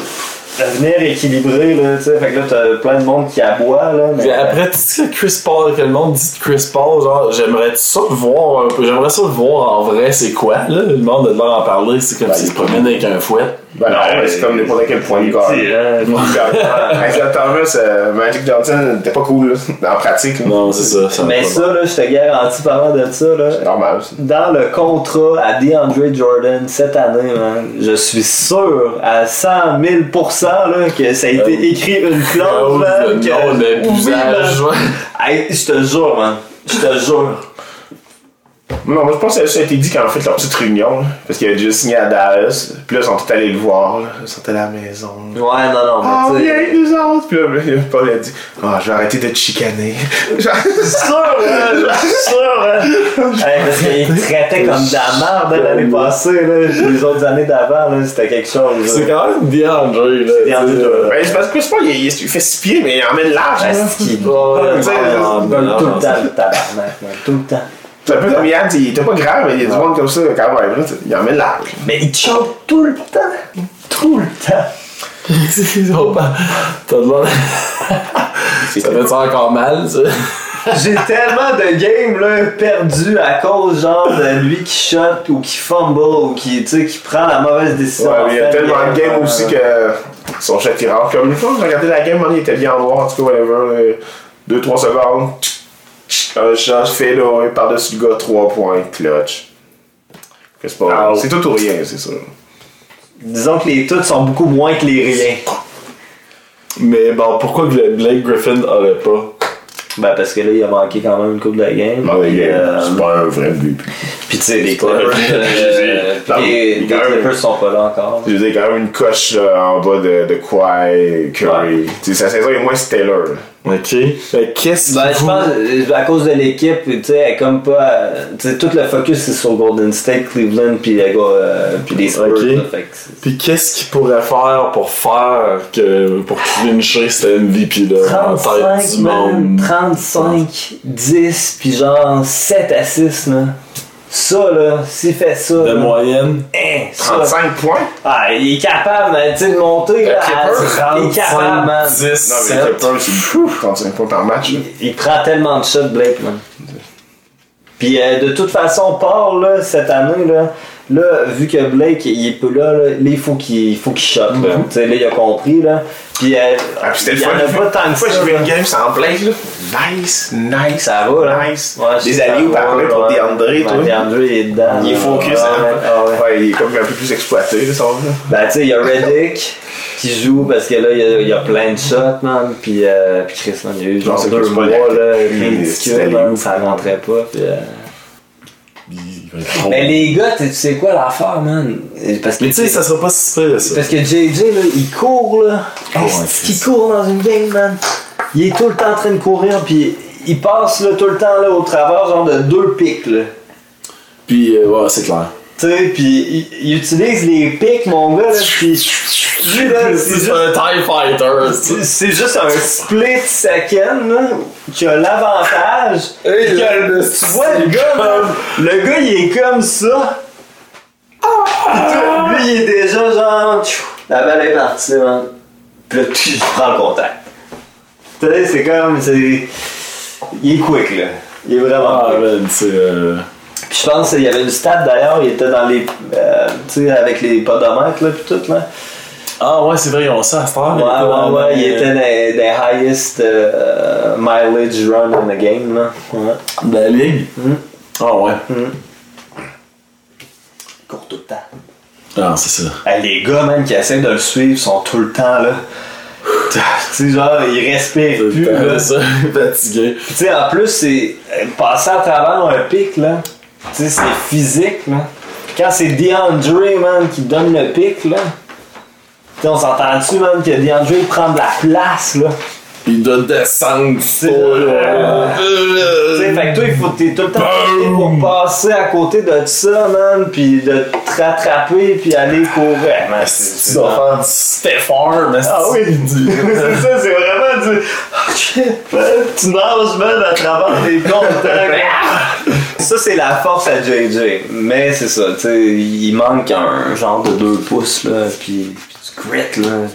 venir équilibrer, là, tu sais, fait que là, t'as plein de monde qui aboie, là, mais... Puis après, tu sais, Chris Paul, que le monde dit de Chris Paul, genre, j'aimerais ça le voir un peu, j'aimerais ça le voir en vrai, c'est quoi, là? Le monde a de l'air en parler, c'est comme s'il se promène avec un fouet. Ben non, mais c'est comme n'importe quel point de guard. Hein, Isaiah Thomas, euh, Magic Johnson, t'es pas cool, là, en pratique. là. Non, c'est ça. mais ça, là, je te garantis, parlant de ça, là, C'est normal. ça. dans le contrat à DeAndre Jordan cette année, man, je suis sûr à 100 000 là, que ça a été écrit une clause, Ah, que- je te jure, man. Je te jure. Non, moi je pense que ça a été dit quand on a fait leur petite réunion, là, parce qu'il avait déjà signé à Dallas, puis là ils sont tous allés le voir, là. ils sont allés à la maison. Ouais, non, non, Ah, mais tu viens sais. avec nous autres! Puis là, là, Paul a dit Ah, je vais arrêter de te chicaner. Je sûr. Je suis sûr. Hey, parce qu'il traitait comme de la merde hein, l'année passée, là. Les autres années d'avant, là, c'était quelque chose. C'est quand même tu sais, là. ben, c'est parce que Chris Paul, il, il, il fait 6 pieds, mais il emmène large. Ah, qu'il sais, il donne non, tout le temps le tabarnak, man. Tout le temps. C'est un peu comme Yann, il était pas grave, mais il y a du monde comme ça quand même. Là, il emmène large. Mais il choke tout le temps. Tout le temps. c'est pas. T'as de l'air. Ça fait ça encore mal, ça? J'ai tellement de games là, perdus à cause genre de lui qui shot ou qui fumble ou qui, qui prend la mauvaise décision. Ouais, en mais il y a tellement de games Euh, aussi que son chat il rentre. Comme une fois, j'ai regardé la game, il était bien en noir, en tout cas, whatever. 2-3 secondes. Un shot fait là, par-dessus le gars, 3 points, clutch. C'est pas. Ow. C'est tout ou rien, c'est ça. Disons que les toutes sont beaucoup moins que les riens. Mais bon, pourquoi Blake Griffin aurait pas? Ben parce que là il a manqué quand même une coupe de game. Non, games, euh, c'est pas un vrai but. Puis tu sais, les Clippers, euh, les, Clippers sont pas là encore. Je veux dire, quand même une coche là, en bas de, de Kawhi, Curry. Tu sais, sa saison est moins stellar. Ok. Fait qu'est-ce Ben, je pense, euh, à cause de l'équipe, tu sais, elle est comme pas. euh, Tu sais, tout le focus c'est sur Golden State, Cleveland, puis les gars, euh, puis les Spurs. Ok. là, Puis qu'est-ce qu'il pourrait faire pour faire que pour clincher cette MVP là en tête 35, du monde? 35, 10, puis genre 7 à 6, là. Ça, là, s'il fait ça. De là, moyenne. hein, ça. 35 points? Ah, il est capable, man, tu sais, de monter, là. à- Il est capable, man. 10, Non, mais 7. les Clippers, c'est 35 points par match. Il, il prend tellement de shots, Blake, man. Puis euh, de toute façon, Paul, là, cette année, là, là, vu que Blake, il est plus là, là, là, il faut qu'il il faut qu'il shot, là. Il a compris, là. Puis, euh, Ah, puis il le y en a pas tant que Une fois, ça. j'ai vu une game sans Blake, là? Nice, nice. Ça va, là. Nice. Ouais, Des alliés par là pour. DeAndre, Ouais. DeAndre il est dedans. Il est focus, Ouais, hein. ouais, il est comme un peu plus exploité, là, ça va. Ben, tu sais, il y a Reddick qui joue parce que là, il y a, il y a plein de shots, man. Puis, euh, puis Chris, man, il y a eu genre deux mois, là, ridicule, ça rentrait pas. Puis, euh, Mais les gars, tu sais quoi l'affaire, man? Parce que, Mais tu sais, ça sera pas si pire ça. parce que JJ, là, il court, là. Oh, ouais, Est-ce qu'il court dans une game, man? Il est tout le temps en train de courir, puis il passe là, tout le temps là, au travers genre de deux pics, là. Puis euh, ouais, c'est clair. Tu sais, pis il, il utilise les pics, mon gars, là, pis c'est un TIE Fighter. c'est- juste un split second, là, qui a l'avantage. Hey, tu vois, le gars, là, le gars, il est comme ça. Toi, lui, il est déjà genre, la balle est partie, man. Pis là, tu prends le contact. Tu sais, c'est comme, c'est. Il est quick, là. Il est vraiment Ah, man, c'est. euh, Puis je pense qu'il y avait une stat d'ailleurs, il était dans les. euh, tu sais, avec les podomètres là, pis tout là. Ah, ouais, c'est vrai, ils ont ça à cette heure. Ouais, ouais, ouais, il était dans les des highest euh, mileage run in the game là. Ouais. De la ligue? Ah, ouais. Il court tout le temps. Ah, c'est ça. Hey, les gars, même, qui essaient de le suivre sont tout le temps là. tu sais, genre, ils respirent plus temps, là. ça. Fatigué. Puis, tu sais, en plus, c'est euh, passer à travers un pic, là. Tu sais, c'est physique, là. Quand c'est DeAndre, man, qui donne le pic, là. Tu sais, on s'entend-tu, man, que DeAndre prend de la place, là? Il doit descendre. C'est- Tu sais, fait que toi, il faut t'es tout le temps pour passer à côté de ça, man, puis de te rattraper, puis aller courir. Man, c'est- Tu c'est- dois faire du step arm. Ah oui. c'est ça, c'est vraiment du. Man, tu nages, man, à travers des contacts. ça, c'est la force à JJ. Mais c'est ça, tu sais, il manque un genre de 2 pouces, là, puis, puis du grit, là.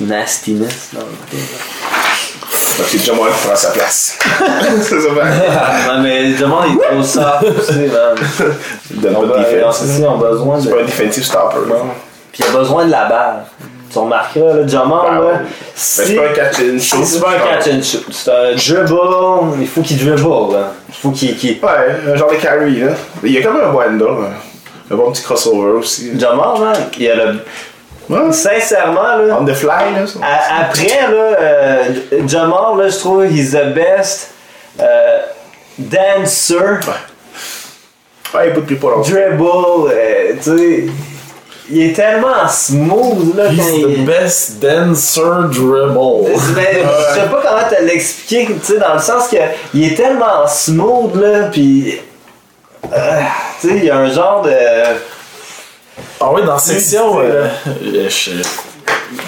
Nastiness, là. C'est déjà moi qui prends sa place. c'est ça, ben. non, mais le demande est trop soft man. Il On pas de défense. besoin de. C'est pas un defensive stopper. là. Puis il a besoin de la balle. Tu remarqueras, le Jamal, Ah là, si- Mais c'est pas un catch and shoot. c'est pas un catch and shoot. C'est un dribble. Il faut qu'il dribble, là. Il faut qu'il. Ouais, un genre de carry, là. Il y a comme un bon handle, un- un bon petit crossover aussi. Jamal, man, il a le. Ouais. Sincèrement, là. On the fly, là. après, là, euh, Jamal, là, je trouve, he's the best euh, dancer, Ouais, il pied pas long. dribble, euh, tu sais. Il est tellement smooth, là, quand He's the il. best dancer dribble. Mais je sais pas comment te l'expliquer, tu sais, dans le sens que il est tellement smooth, là, pis. euh, tu sais, il y a un genre de. Ah oui, dans la section. euh, euh, je,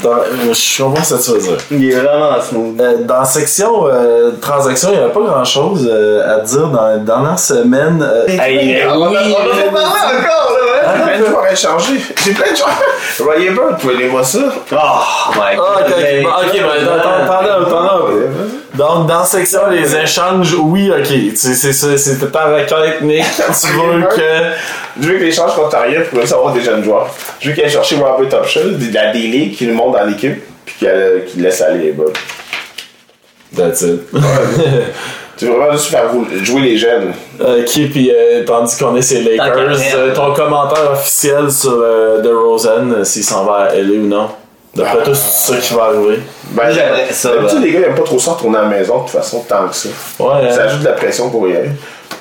dans, je comprends ce que tu veux dire. Il est vraiment smooth. Euh, dans la section euh, transaction, il n'y avait pas grand chose à dire dans la dernière semaine. euh, Hey, On en a oui, pas parlé encore, là, ouais. J'ai plein de joueurs à échanger. J'ai plein de joueurs. Ryan Bird, pouvez-moi ça? Oh my Ah, ok, god. ok, ok, attends, attendez, attendez. Donc, dans la section, les échanges, oui, ok. C'est c'est ça, c'est ta requête, Nick. Tu veux que. Je veux que l'échange contre Ariel pour savoir des jeunes joueurs. Je veux qu'elle cherche Robert Topshell, de la D-League, qui le monte dans l'équipe, puis qu'elle qu'il laisse aller les Bird. That's it. Tu veux vraiment juste faire jouer les jeunes. Ok, puis euh, tandis qu'on est ces Lakers, euh, ton commentaire officiel sur euh, DeRozan, euh, s'il s'en va à LA ou non? D'après toi, c'est ça qui va arriver? Ben, J'aimerais ça, D'habitude, ben. les gars, ils aiment pas trop ça retourner à la maison, de toute façon, tant que ça. Ouais, Ça hein. ajoute de la pression pour y aller.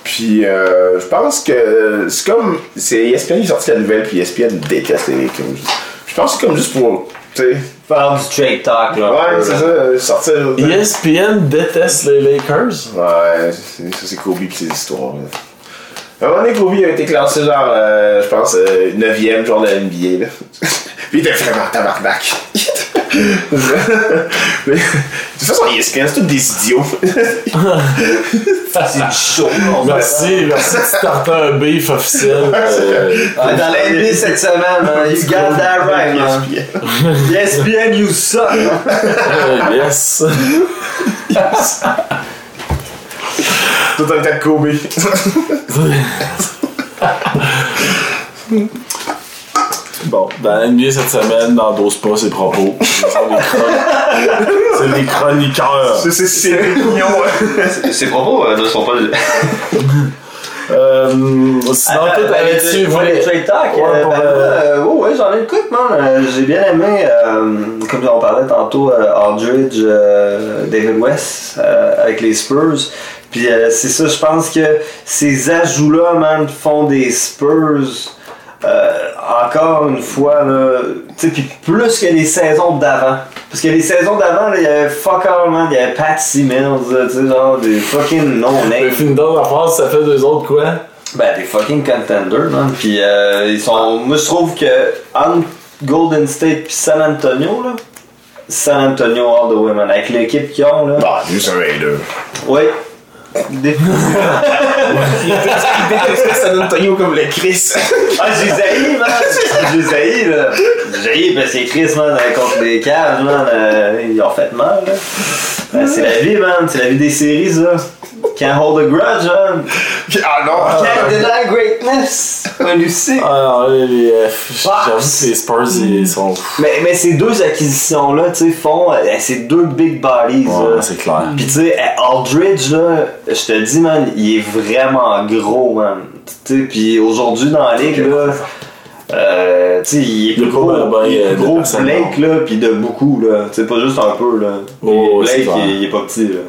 Puis, euh, je pense que c'est comme. C'est ESPN qui a sorti la nouvelle, puis ESPN déteste les Lakers. Je pense que c'est comme juste pour. Tu sais. Faire du trade talk, là. Ouais, c'est ça, euh, sortir. ESPN déteste les Lakers. Ouais, c'est- ça c'est Kobe pis ses histoires. À un moment donné, Kobe a été classé genre, euh, je pense, 9ème genre de la NBA. Là. Puis il était vraiment tabarnak. Mais, de toute façon, ESPN, c'est tous des idiots. C'est du show, là, on Merci, merci de starter un beef officiel. Euh, Ouais, dans la NBA cette semaine, man, you got that right, man. ESPN. You suck. euh, yes. Tout un tas de Kobe. Bon, dans la NBA cette semaine, n'endosse pas ses propos. C'est des, chron- c'est des chroniqueurs. C'est mignon. Ces propos euh, ne sont pas. Euh, sinon, toi, ben, trade talk, Ouais, euh, ben, euh, euh, oh, ouais, j'en ai une coupe, man. Euh, J'ai bien aimé, euh, comme on parlait tantôt, euh, Aldridge, euh, David West euh, avec les Spurs. Puis euh, c'est ça, je pense que ces ajouts-là, man, font des Spurs. euh, encore une fois, là, tu sais, puis plus que les saisons d'avant. Parce que les saisons d'avant, là, il y avait fuck all, man, il y avait Pat Simmons, tu sais, genre des fucking Le no-names. film d'or la phrase, ça fait deux autres quoi? Ben, des fucking contenders, man. Puis euh, ils sont. Moi, je trouve que entre Golden State puis San Antonio, là. San Antonio all the way, man. Avec l'équipe qu'ils ont, là. Bah, juste un Raider. Oui. Des... Il détestait San Antonio comme le Chris. ah, j'ai zaï, man. J'ai zaï, là. J'ai parce que Chris, man, euh, contre les caves, man, euh, ils ont fait mal, là. Ben, c'est la vie, man. C'est la vie des séries, ça. Can't hold a grudge, man. Ah non! Can't deny greatness when you see. Ah non, les, les, euh, Ah, j'avoue que les Spurs, ils sont. Mais, mais ces deux acquisitions-là, tu sais, font. euh, ces deux big bodies, Ouais, là. c'est clair. Pis tu sais, Aldridge, là, je te dis, man, il est vraiment gros, man. Tu sais, pis aujourd'hui dans la ligue, là, euh, tu sais, il est plus gros, ben, il est euh, gros Blake, là, pis de beaucoup, là. Tu sais, pas juste un peu, là. Oh, Blake, il, il est pas petit, là.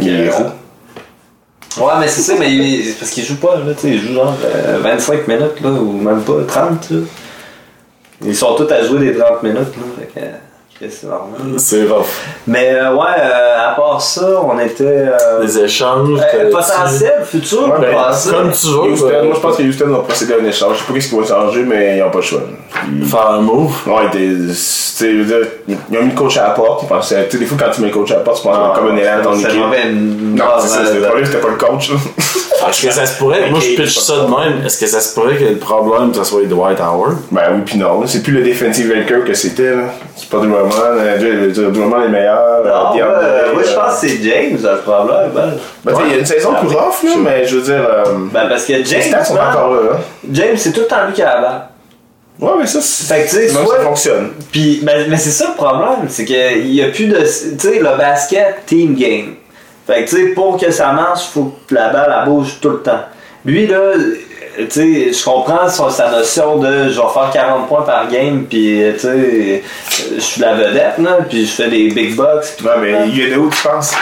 Il est euh, gros. Ouais, mais c'est ça, mais il- parce qu'il joue pas, là, tu sais, il joue genre euh, 25 minutes, là, ou même pas 30, là. Ils sont tous à jouer des 30 minutes, là, fait que, euh, c'est normal. C'est rough. Mais euh, ouais, euh, à part ça, on était. euh, Les échanges. euh, potentiel, futur, Ouais, ben, passé. Comme tu veux. Houston, moi je pense que Houston va procéder à un échange. Je sais pas ce qui va changer, mais ils ont pas le choix. Ils- Faire un move. Ouais, dire, ils ont mis le coach à la porte. Ils pensaient, tu sais, des fois quand tu mets le coach à la porte, tu penses Ah, comme un élan dans ton c'est équipe. mauvais, Non, c'est ça, c'était le problème, c'était pas le coach. Est-ce que ça se pourrait, moi je pitch ça de même, est-ce que ça se pourrait que le problème, ça soit Dwight Howard? Ben oui, pis non. C'est plus le defensive anchor que c'était. là. C'est pas Drummond. euh, Drummond est meilleur. Non, euh, euh, moi je euh, pense que c'est James le problème. Ben, Ben, il y a une saison plus rough, là, mais je veux dire. euh, Ben, parce que les James, stats sont man, encore là. hein. James c'est tout le temps lui qui a la. Ouais, mais ça, c'est. Fait que tu sais, soit- ça fonctionne. Puis, ben, mais c'est ça le problème, c'est qu'il y a plus de. Tu sais, le basket, team game. Fait que tu sais, pour que ça marche, faut que la balle elle bouge tout le temps. Lui, là, tu sais, je comprends son- sa notion de je vais faire 40 points par game, puis tu sais, je suis la vedette, là, puis je fais des big bucks. le mais il y a de où, tu penses?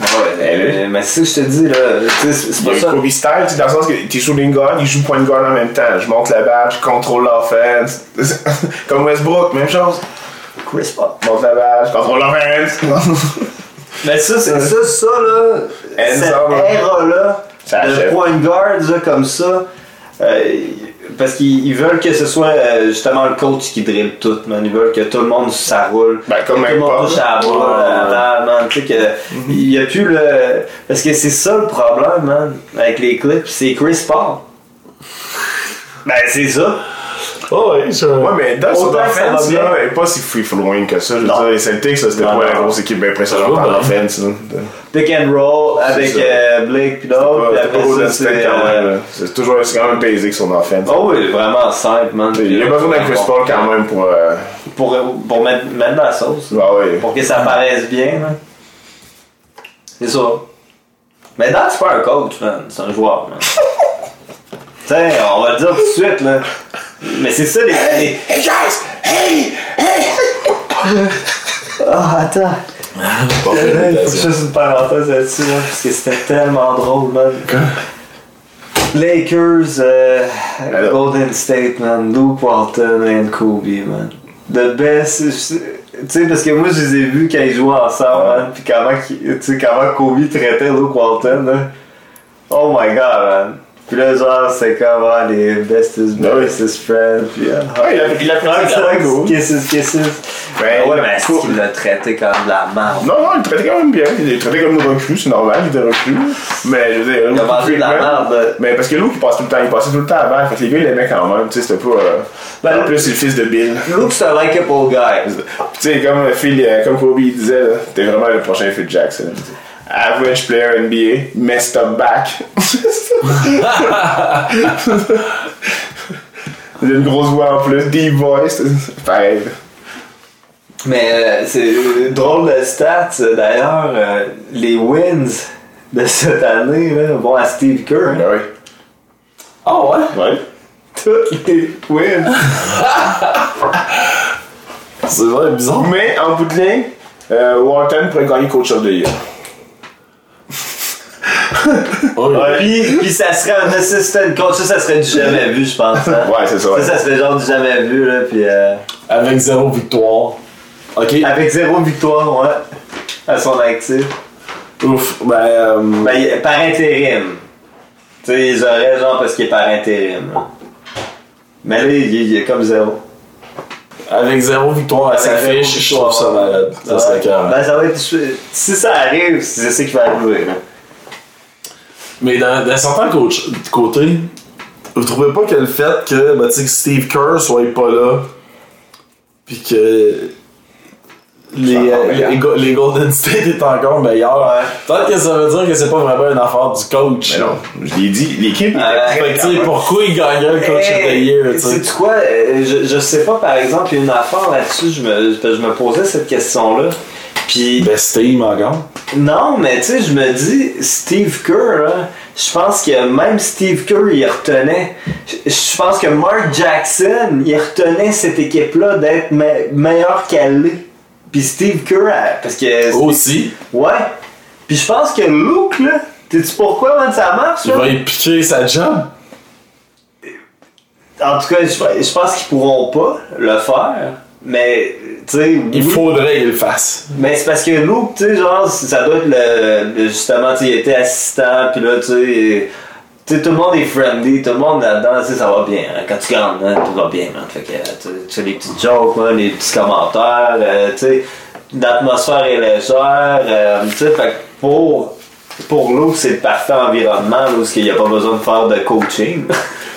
Ouais, euh, mais c'est ce que je te dis, là. Tu sais, c'est c'est Il y pas a ça. Kobe style, tu dans le sens que t'es shooting guard, il joue point de guard en même temps. Je monte la balle, je contrôle l'offense. Comme Westbrook, même chose. Chris Paul. Monte la balle, je contrôle l'offense. Mais ça, c'est ça, ça, là, cette ère-là, de point guard, là, comme ça, euh, parce qu'ils ils veulent que ce soit euh, justement le coach qui dribble tout, man. Ils veulent que tout le monde ça roule. Ben, comme que tout le monde touche à la man. Tu sais que, il y a plus le. Parce que c'est ça le problème, man, avec les clips, c'est Chris Paul. Ben, c'est ça. Oh ouais, je... Ouais, mais dans son offense, là, elle est pas si free-flowing que ça. Je veux dire, les Celtics, ça, c'était pas la non. grosse équipe impressionnante en ben. offense. là. Pick and roll avec euh, Blake puis c'est. quand euh. C'est toujours c'est quand même basic son offense. Oh oui, vraiment simple, man. Il y a besoin d'un Chris Paul quand même pour. euh, Pour, pour mettre, mettre la sauce. bah ouais. Pour que ça paraisse bien, man. C'est ça. Mais Dan, c'est pas un coach, man. C'est un joueur, man. Tiens, on va le dire tout de suite, là. Mais c'est ça, les. les- Hey guys! Hey! Ah, attends. Pas Faut fait que je d'imitation. fasse une parenthèse là-dessus, là, parce que c'était tellement drôle, man. Lakers, euh. Golden State, man. Luke Walton and Kobe, man. The best. Tu sais, parce que moi, je les ai vus quand ils jouaient ensemble, man. Puis comment, qu'ils- tu sais, comment Kobe traitait Luke Walton, là. Oh my god, man. Puis là, genre, c'est comme ah, les bestest, Ben bestest friends. Puis, ah, Ouais, il a- il a pris ah. Kisses, kisses. Ben, Ah ouais, mais est-ce qu'il l'a traité comme de la merde? Non, non, il traitait quand même bien. Il est traité comme une recrue, c'est normal, il était recrue. Mais je veux dire, Il a mangé de la merde. Mais parce que Luke, il passe tout le temps, il passait tout le temps avant. Fait que les gars, ils l'aimaient quand même. Tu sais, c'était pas. euh, Ben, en plus, c'est le fils de Bill. Luke, c'est un likable guy. Tu sais, comme Phil, euh, comme Kobe il disait, t'es vraiment le prochain Phil Jackson. Average player NBA, messed up back. A une grosse voix en plus, deep voice, pareil. Mais euh, c'est drôle de stats, euh, d'ailleurs. euh, les wins de cette année là, vont à Steve Kerr. hein. Ben oui. Ah ouais? Ouais. Toutes les wins. C'est vrai, bizarre. Mais en bout de ligne, euh, Walton pourrait gagner Coach of the Year. Ouais. puis, puis ça serait un assistant coach. Ça, ça serait du jamais vu, je pense. hein. Ouais, c'est ça. Ouais. Ça, ça serait genre du jamais vu. Là, puis, euh, Avec zéro victoire. Ok. avec zéro victoire, ouais, à son actif. Ouf. Ben, euh, Ben, par intérim. Tu sais, ils auraient genre parce qu'il est par intérim. là. Mais là, il, il est comme zéro. Avec zéro victoire à sa fiche, je trouve ça malade. Ça serait carré. Ben, ça va être. Si ça arrive, c'est ça qui va arriver. Là. Mais d'un certain coach- côté, vous trouvez pas que le fait que, ben, que Steve Kerr soit pas là, puis que les, euh, les, Go- les Golden State est encore meilleur, peut-être que ça veut dire que c'est pas vraiment une affaire du coach. Mais non, je l'ai dit, l'équipe Euh, très Fait que, tu sais, pourquoi il gagnerait le coach of the year, tu sais? C'est quoi euh, je, je sais pas, par exemple, il y a une affaire là-dessus, je me, je me posais cette question-là. Puis. Best team encore. Non, mais tu sais, je me dis, Steve Kerr, je pense que même Steve Kerr, il retenait. Je pense que Mark Jackson, il retenait cette équipe-là d'être me- meilleure qu'elle l'est. Puis Steve Kerr, euh, parce que. Aussi, Ouais. Puis je pense que Luke, là, sais-tu pourquoi, man, ça marche, il là? va y piquer sa job. En tout cas, je, je pense qu'ils pourront pas le faire. Mais, tu sais. Il faudrait qu'il le fasse. Mais c'est parce que Luke, tu sais, genre, ça doit être le. justement, tu sais, il était assistant, puis là, tu sais. Tu sais, tout le monde est friendly, tout le monde là-dedans, tu sais, ça va bien. hein. Quand tu gagnes, hein, tout va bien, man. Fait que, tu sais, tu fais les petites jokes, les petits commentaires, euh, tu sais, l'atmosphère est légère, euh, tu sais, fait que pour, pour Luke, c'est le parfait environnement, là, où il n'y a pas besoin de faire de coaching.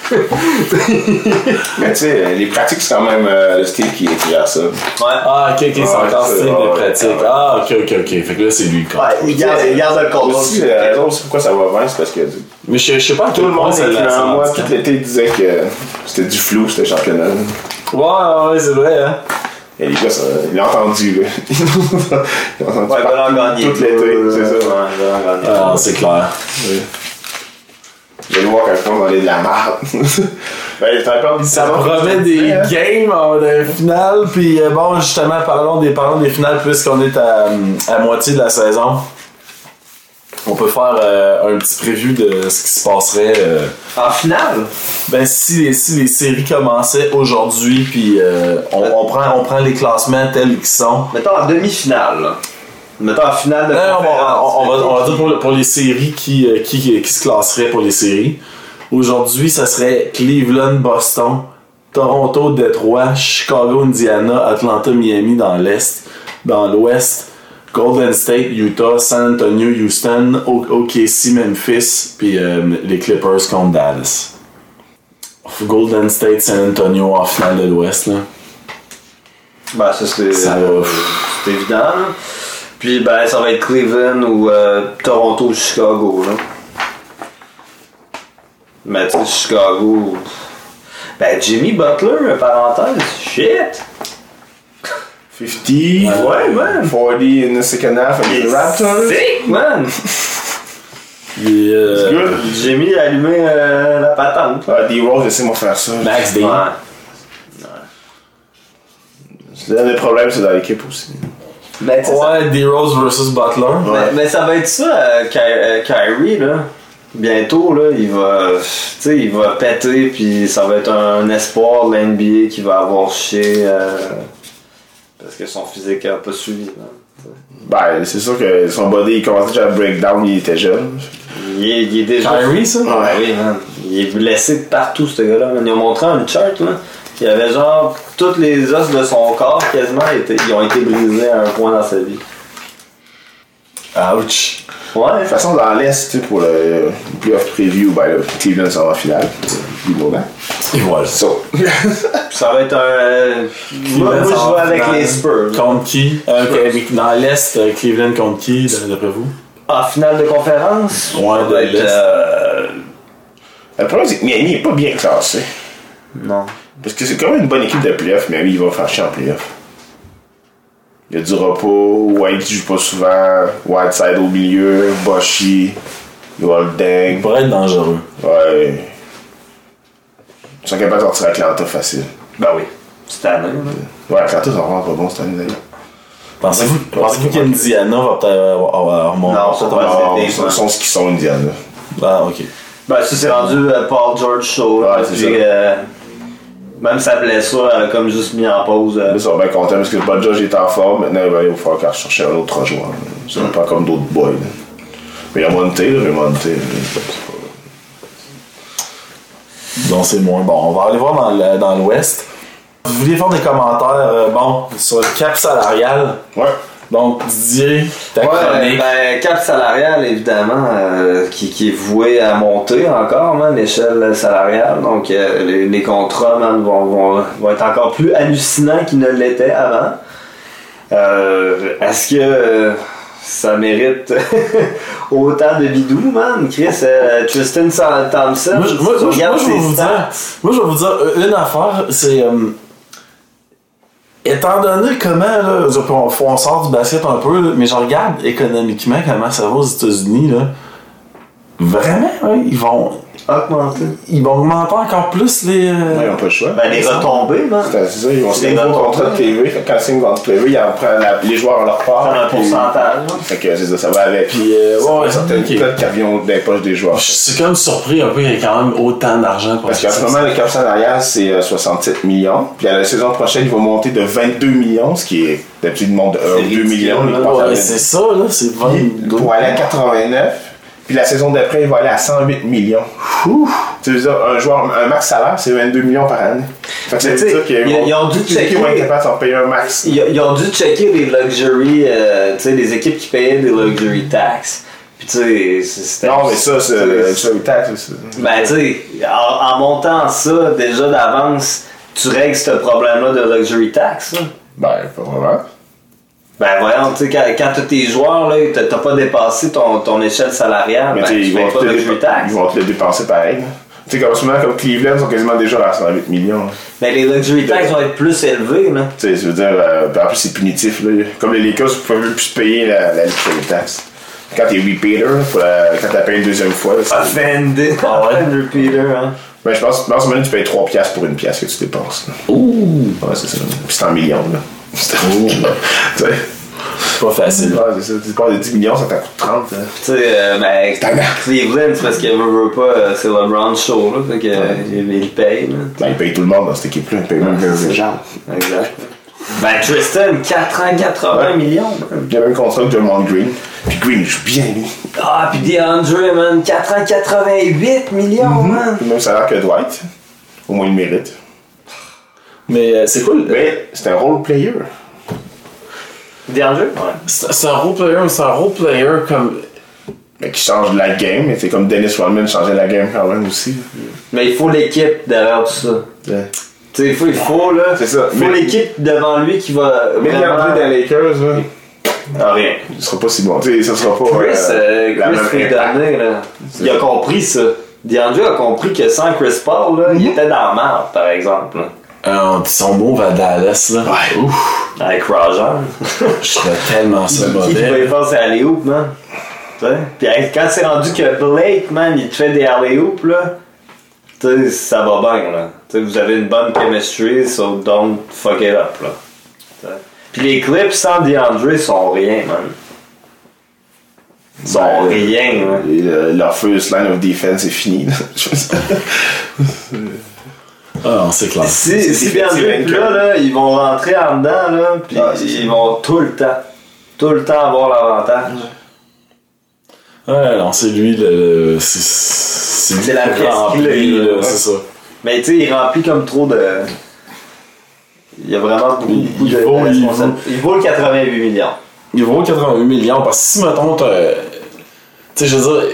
Mais tu sais, les pratiques, c'est quand même euh, le style qui qui gère ça. Ouais. Ah, ok, ok, c'est encore style de pratique. Ah, ok, ok, ok. Fait que là, c'est lui le. Ouais, il garde, il garde le contrôle. Aussi, la raison aussi pourquoi ça va bien, c'est parce que Mais je, je sais pas tout le monde, c'est moi, tout l'été, disait que c'était du flou, c'était championnat. Ouais, ouais, ouais, c'est vrai, hein. Et les gars, ça, ils l'ont entendu, là. Ils l'ont entendu Ouais, il va en partout, gagner. tout l'été, c'est ça. Ouais, il va en gagner. Ah, c'est clair. Je vais le voir va aller de la merde. ben, encore Ça promet des Hein? games en de finale, puis euh, bon, justement, parlons des, parlons des finales puisqu'on est à, à moitié de la saison. On peut faire euh, un petit preview de ce qui se passerait. euh, En finale, ben, si les, si les séries commençaient aujourd'hui, puis euh, on, on prend, on prend les classements tels qu'ils sont. mettons en demi-finale. Mettons en finale de Non, on, va, on, va, on va dire pour, pour les séries qui, euh, qui, qui se classeraient pour les séries. Aujourd'hui, ça serait Cleveland, Boston, Toronto, Detroit, Chicago, Indiana, Atlanta, Miami dans l'Est. Dans l'Ouest, Golden State, Utah, San Antonio, Houston, OKC, Memphis, puis euh, les Clippers contre Dallas. Golden State, San Antonio en finale de l'Ouest. là. Ben, ça, c'est euh, évident. là. Puis, ben, ça va être Cleveland ou euh, Toronto ou Chicago. Là. Mais, tu sais, Chicago. Ben, Jimmy Butler, parenthèse, shit! 50, Ouais, man! 40 in the second half avec les Raptors. Sick, man! Puis, euh, Good. Jimmy a allumé euh, la patente. Ah, D-Rose, laissez-moi faire ça. Max Day. Ouais. C'est un des problèmes, c'est dans l'équipe aussi. Ouais, D-Rose versus Butler. Mais, mais ça va être ça, euh, Ky- euh, Kyrie, là. Bientôt, là, il va, tu sais, il va péter, puis ça va être un espoir de la NBA qui va avoir chier. euh, parce que son physique a pas suivi. là. Ben, c'est sûr que son body, il commençait déjà à breakdown, il était jeune. Il est, il est déjà. Kyrie, ça? Ouais, oui, man. Il est blessé de partout, ce gars-là. Ils ont montré une chart, là. Il y avait genre, tous les os de son corps, quasiment, étaient- ils ont été brisés à un point dans sa vie. Ouch. Ouais, De toute façon, dans l'Est, tu sais, pour le playoff preview, ben là, Cleveland sera en finale. Du moment. Et voilà. So. ça va être un. moi, moi, je vais avec les Spurs. Contre qui? Euh, ok, Dans l'Est, euh, Cleveland contre qui, d'après vous? En finale de conférence, Ouais, de l'Est. euh, Le problème, c'est que Miami n'est pas bien classé. Non. Parce que c'est quand même une bonne équipe de playoff, Miami, il va faire chier en playoff. Il y a du repos, White qui joue pas souvent, Whiteside au milieu, Boshi, Il Goldeng. pourrait être dangereux. Ouais. Ils sont capables de sortir Atlanta facile. Ben oui. Cette année. Ouais, Atlanta, sont vraiment pas bons cette année d'ailleurs. Pensez-vous pensez-vous qu'Indiana va peut-être euh, avoir remonter Non, ça va c'est Ils sont, sont ce qu'ils sont, Indiana. Ah, ok. Ben, ça, c'est rendu euh, Paul George Show. Ouais, c'est puis, ça. Euh, même sa blessure, elle a comme juste mis en pause. euh, ils sont bien contents parce que Bud Judge est en forme. Maintenant, il va aller falloir qu'elle chercher un autre joueur. C'est pas comme d'autres boys. là. Mais il y a Monté, là, mais Monté. là, c'est pas- sinon c'est moins bon. On va aller voir dans le- dans l'Ouest. Vous vouliez faire des commentaires, euh, bon, sur le cap salarial? Ouais. Donc, Didier, ta Ouais, chronique. ben, cap salarial, évidemment, euh, qui, qui est voué à monter encore, man, l'échelle salariale. Donc, euh, les, les contrats, man, vont, vont, vont être encore plus hallucinants qu'ils ne l'étaient avant. Euh, Est-ce que euh, ça mérite autant de bidou, man? Chris, euh, Tristan Thompson, Moi, je- moi, je- regardes moi, je vais vous stats. dire, moi, je vais vous dire une affaire, c'est. euh, étant donné comment, là, on, on sort du basket un peu, mais je regarde économiquement comment ça va aux États-Unis, là. Vraiment, hein, ils vont. Augmenter. Ils vont augmenter encore plus les. euh, Ouais, ils n'ont pas le choix. Ben, les retombées, man. C'est c'est ça, ils vont signer Les un nouveau retombées. contrat de TV. Fait quand ils signent contrat de TV, ils en prennent la- les joueurs à leur part. Prendre un puis- pourcentage, là. Fait que c'est ça, ça va avec. Puis, euh, Ça ouais, certaines ok. cotes qui reviennent des poches des joueurs. Je suis comme surpris un peu qu'il y ait quand même autant d'argent pour Parce qu'en ce moment, le cap salarial, c'est euh, 67 millions. Puis à la saison prochaine, il va monter de 22 millions, ce qui est d'habitude, il monte de 1 ou 2 ridicule, millions. Ouais, c'est ça, là, c'est 22. pour aller à 89. Puis la saison d'après, il va aller à 108 millions. Tu veux dire, un joueur, un max salaire, c'est 22 millions par année. Fait que ça veut dire qu'ils ils- ont dû checker. un max. Ils, ils ont dû checker les luxury, euh, tu sais, les équipes qui payaient des luxury tax. Puis tu sais, c'était. Non, mais ça, c'est le tax. Ben tu sais, en, en montant ça, déjà d'avance, tu règles ce problème-là de luxury tax. là. Ben, pas vraiment. Ben voyons, tu sais, quand, quand t'as tes joueurs, là, t'as t'as pas dépassé ton, ton échelle salariale, Mais ben, tu sais, tu ils, payes vont pas te de luxury dépa- tax. ils vont te le dépenser pareil. là. Tu sais, comme souvent, comme Cleveland, ils sont quasiment déjà à 108 millions. là. Mais les luxury tax vont être plus élevés, là. Tu sais, je veux dire, euh, en plus, c'est punitif. Là. Comme les Lakers, vous pouvez même plus payer la, la luxury tax. Quand t'es repeater, pour la- quand t'as payé une deuxième fois, là, c'est- Offended. Ah ouais? Repeater, hein. Ben, je pense, en ce moment, tu payes 3 piastres pour une pièce que tu dépenses. Ouh! Ouais, c'est ça. Puis c'est en millions, là. C'est millions. Pas facile. ouais, c'est ça. Tu pars de 10 millions, ça t'en coûte 30. hein. Tu sais, euh, ben, Cleveland, c'est parce qu'il veut, veut pas, euh, c'est LeBron show, là, fait que, il, il paye, là. Ben, ils payent tout le monde dans cette équipe-là. Ils payent même les gens. Exact. Ben, Tristan, 4 ans, 80 millions. Il y a même contrat avec Draymond Green. Puis Green, il joue bien, lui. Ah, pis DeAndre, man, 4 ans, 88 millions, man. Le même salaire que Dwight. Au moins, il le mérite. Mais euh, c'est le. Mais c'est un role player. DeAndre? Ouais. C'est un role player, mais c'est un role player comme. Mais qui change la game. Mais c'est comme Dennis Rodman changeait la game quand même aussi. Mais il faut l'équipe derrière tout ça. Ouais. Tu sais, il faut, il faut, là. C'est ça. Il faut Mais- l'équipe devant lui qui va. Mais vraiment- dans les Lakers, là, Ah, rien. il sera pas si bon. Tu sais, ça sera pas Chris, euh, euh, la Chris même donner, là. Il a compris ça. DeAndre a compris que sans Chris Paul, là, il était dans la merde, par exemple. là. Euh, son move à Dallas, là. Ouais. Ouf! Avec Roger. Je serais tellement ça Qui qui va y mauvais. faire ses alley-oops, man? Tu sais? Puis quand c'est rendu que Blake, man, il te fait des alley-oops, là, tu sais, ça va bien, là. Tu sais, vous avez une bonne chemistry, so don't fuck it up, là. Tu sais? Puis les clips sans DeAndre sont rien, man. Ils sont Ben, rien, là. Et, euh, leur first line of defense est fini. là. Ah, c'est clair. Si, si anchor. là, là, ils vont rentrer en dedans, là, puis Ah, ils vont tout le temps, tout le temps avoir l'avantage. Ouais, non, c'est lui le. C'est la là, c'est ça. Mais tu sais, il remplit comme trop de. Il y a vraiment beaucoup, Il- beaucoup il de vaut- il vaut le 88 millions. Il vaut 88 millions parce que si, mettons, Tu sais, je veux dire,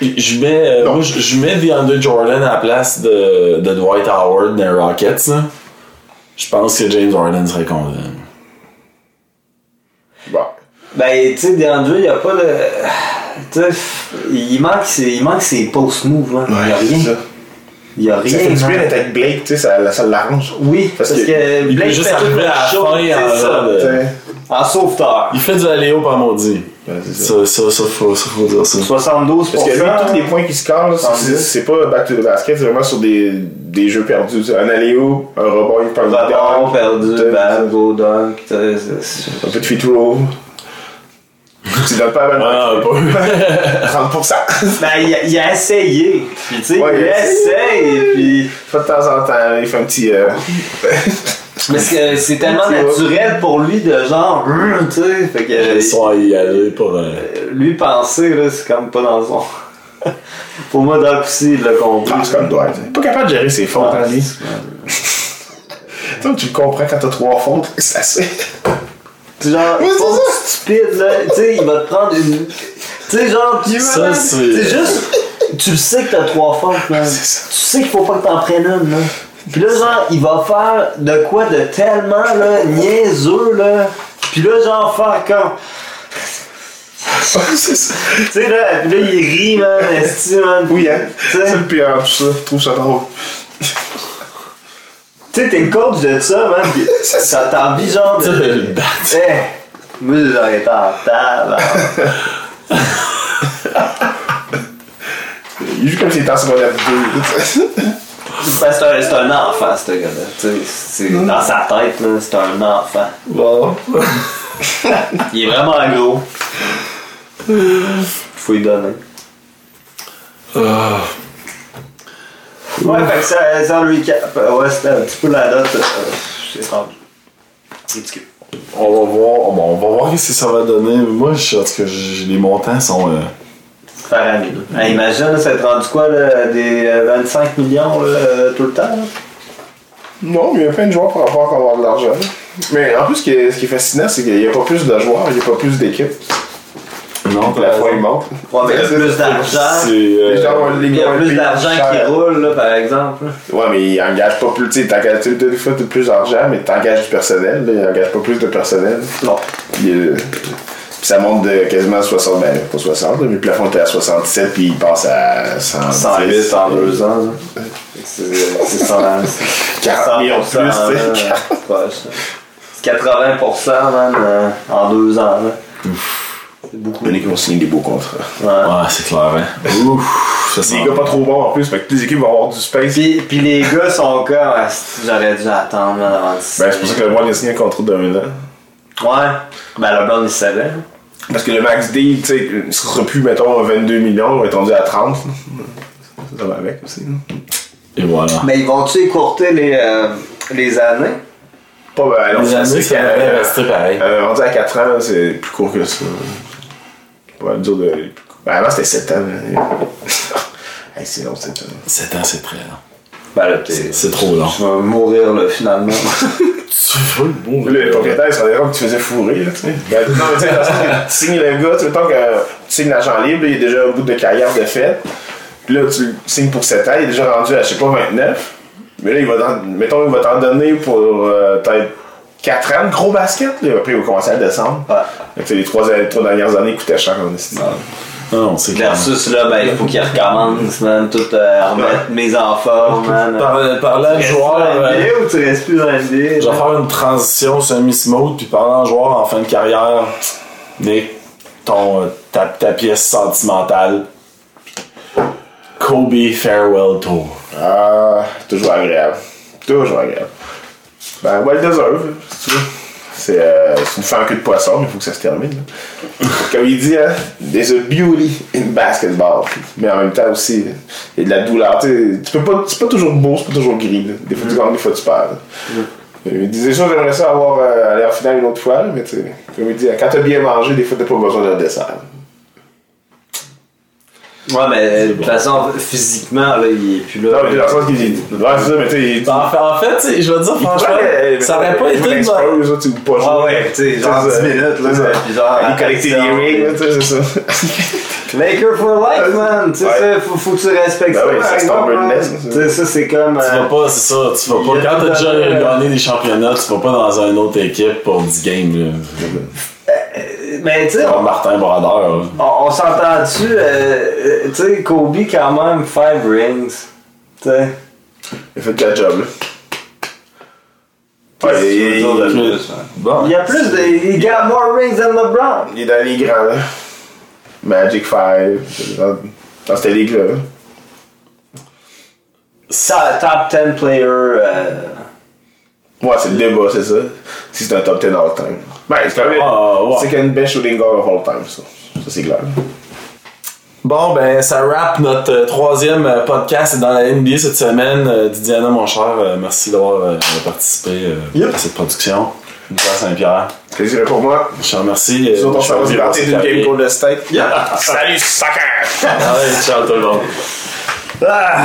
je mets, euh, moi, je je mets DeAndre Jordan à la place de, de Dwight Howard des Rockets, là. Je pense que James Harden serait content. Bon. Ben, tu sais, DeAndre, il n'y a pas de. Tu sais, il manque, ses- il manque ses post-moves, là. il n'y a rien. ça. Il n'y a Ça rien. fait du bien man. d'être avec Blake, tu sais, ça, ça l'arrange. Oui, Parce parce, que que, il peut Blake juste arriver à la fin en ça. de-. En sauveteur. Il fait du aléo par maudit. Ouais, ça. Ça, ça, ça, faut, ça, faut dire ça. 72 Parce que lui, tous les points qu'il score, c'est- pas back to the basket, c'est vraiment sur des, des jeux perdus. Un alley-oop, un rebond, il parle Rebond, perdu, bad, go dunk. Un peu de free throw. tu donnes pas à Ah, pas. 30%. Ben, il a, il a essayé. Puis, tu sais, Ouais, il il essaye. Puis, de temps en temps, il fait un petit. euh, parce que c'est tellement naturel pour lui de genre, hum, tu sais. Fait que Ils sont à y aller pour. euh, lui penser, là, c'est comme pas dans son. Pour moi, Doc aussi, il l'a compris. C'est comme Dwight. Il est Pas capable de gérer ses fautes, hein, lui. Toi, tu le comprends quand t'as trois fautes, c'est assez. Tu sais, genre, faute stupide, là. Tu sais, il va te prendre une. Tu sais, genre, tu Ça, c'est- juste. Tu le sais que t'as trois fautes, man. Tu ça. sais qu'il faut pas que t'en prennes une, là. Puis là, genre, il va faire de quoi de tellement, là, niaiseux, là. Puis là, genre, faire comme. c'est ça. Tu sais, là, puis là, il rit, man. Esti, man. Oui, hein. C'est le pire, tout ça. Je trouve ça drôle. Tu sais, t'es le coach de ça, man. Pis t'as t'as envie, genre, Tu de. sais, le battre. Eh, moi, j'aurais été en table. Il joue comme s'il était en secondaire 2. Ben, c'est un, c'est un enfant, ce gars-là. Tu sais, c'est- Dans sa tête, là, c'est un enfant. Bon. Il est vraiment gros. Faut lui donner. Ah. Ouais, fait que ça, ça le recap. euh, Ouais, c'était un petit peu la note. euh, C'est rendu. Ridicule. On va voir, bon, on va voir ce que ça va donner. Moi, je, en tout cas, j'ai- les montants sont. euh, Hey, imagine, là, ça être rendu quoi, là, des euh, 25 millions là, euh, tout le temps? là? Non, mais il y a plein de joueurs pour avoir avoir de l'argent. Mais en plus, ce qui est, ce qui est fascinant, c'est qu'il n'y a pas plus de joueurs, il n'y a pas plus d'équipes. Non, La fois, il monte. Ouais, mais il y a plus d'argent. Euh, Il y a ils plus d'argent qui roule, là, par exemple. Ouais, mais ils engagent pas plus. Tu sais, t'engages- des fois, plus d'argent, mais t'engages du personnel. Là, ils pas plus de personnel. Non. Euh, puis ça monte de quasiment 60, ben pas 60, là, mais le plafond était à 67, puis il passe à 110. 108 en deux ans. C'est c'est 100 40 millions de plus, tu sais. là, proche, là. C'est 80% man, euh, en deux ans. là. C'est beaucoup. Les équipes vont signer des beaux contrats. Ouais. Ouais, c'est clair, hein. Ouf, ça. Des gars pas trop bons en plus, fait que les équipes vont avoir du space. Puis, puis les gars sont comme, Ah, j'aurais dû attendre avant de Ben, c'est pour ça que le LeBron a signé un contrat d'un an. Ouais. Ben, LeBron, il savait. Parce que le max deal, tu sais, il sera plus, mettons, 22 millions, il va être rendu à 30. là. Ça va avec aussi. là. Et voilà. Mais ils vont-tu écourter les, euh, les années? Pas ben, non, Les c'est- années, c'est ça devrait rester pareil. Euh, rendu à 4 ans, c'est plus court que ça. Pas dur de. Ben, avant, c'était 7 ans. mais- hey, c'est long, 7 ans. 7 ans, c'est très long. Ben. C'est trop long. Tu vas mourir, là, finalement. Tu veux le beau, Là, le propriétaire, il se rendait compte que tu faisais fourrer, là, tu sais. Ben, non, tu sais, dans signes le gars, tu sais, mettons que tu signes l'agent libre, il est déjà un bout de carrière de fait. Puis là, tu signes pour 7 ans, il est déjà rendu à, je sais pas, 29. Mais là, il va t'en, mettons, il va t'en donner pour euh, peut-être 4 ans de gros basket, là. Après, il va commencer à descendre. Ouais. Sais, les 3, les trois dernières années, il coûtait cher, en estime. Non, c'est clair. Versus, là, ben, il faut qu'il recommence, man. Tout euh, remettre mes enfants, man. Par, parlant de Tu restes joueurs, dans la euh, NBA ou tu restes plus dans la NBA? je vais faire une transition semi-smooth, puis parlant de joueurs en fin de carrière, Nick, ton, euh, ta, ta pièce sentimentale. Kobe Farewell Tour. Ah, toujours agréable. Toujours agréable. Ben, well deserve, si tu veux. C'est euh, une fin queue de poisson, mais il faut que ça se termine. là. Comme il dit, hein, there's a beauty in basketball. Mais en même temps aussi, il y a de la douleur. Tu peux pas, c'est pas toujours beau, c'est pas toujours gris. là. Des fois tu gagnes, des fois tu perds. là. Il disait ça, j'aimerais ça avoir euh, aller en finale une autre fois, mais tu sais, comme il dit, quand t'as bien mangé, des fois t'as pas besoin d'un dessert. Ouais, mais de toute façon, physiquement, là, il est plus là. Non, mais dans le sens qu'il dit, ouais, c'est ça, mais tu sais, il dit, En fait, je veux dire, franchement, ça aurait pas il été là, tu pas Ouais, jouer. ouais, tu sais, genre C'est 10 ça. minutes, là, puis genre. Collecter des attention, rings, là, tu sais, c'est ça. Laker for life, man. Tu sais, faut, faut que tu respectes Ben ça. Tu sais, ça, c'est comme. Tu euh, vas pas, c'est ça, tu vas Il pas, quand t'as déjà gagné des championnats, tu vas pas dans une autre équipe pour 10 games, là. Mais tu sais, Comme on, Martin Brodeur, on, on s'entend-tu, euh, euh, tu sais, Kobe, quand même, 5 rings. Tu sais. Il a fait de la job, là. Ouais, tu il, de il- plus? Bon. Il y a plus de. Il got more rings than LeBron. il est dans les grands, là. Magic 5, dans, dans cette ligue-là. là. Top, top 10 player. euh, Ouais, c'est le débat, c'est ça. Si c'est un top 10 all time. Ben, c'est quand même. Ah, ouais. C'est qu'un best shooting guard of all time, ça. Ça, c'est clair. Bon, ben, ça wrap notre euh, troisième euh, podcast dans la NBA cette semaine. Euh, Didiana, mon cher, euh, merci d'avoir euh, participé euh, Yep. à cette production. Nicolas Saint-Pierre. Plaisir pour moi. Je te remercie. euh, Nous autres, on je s'en va d'une game Golden State. Yeah. Salut, soccer! Allez, ciao tout le monde. Ah!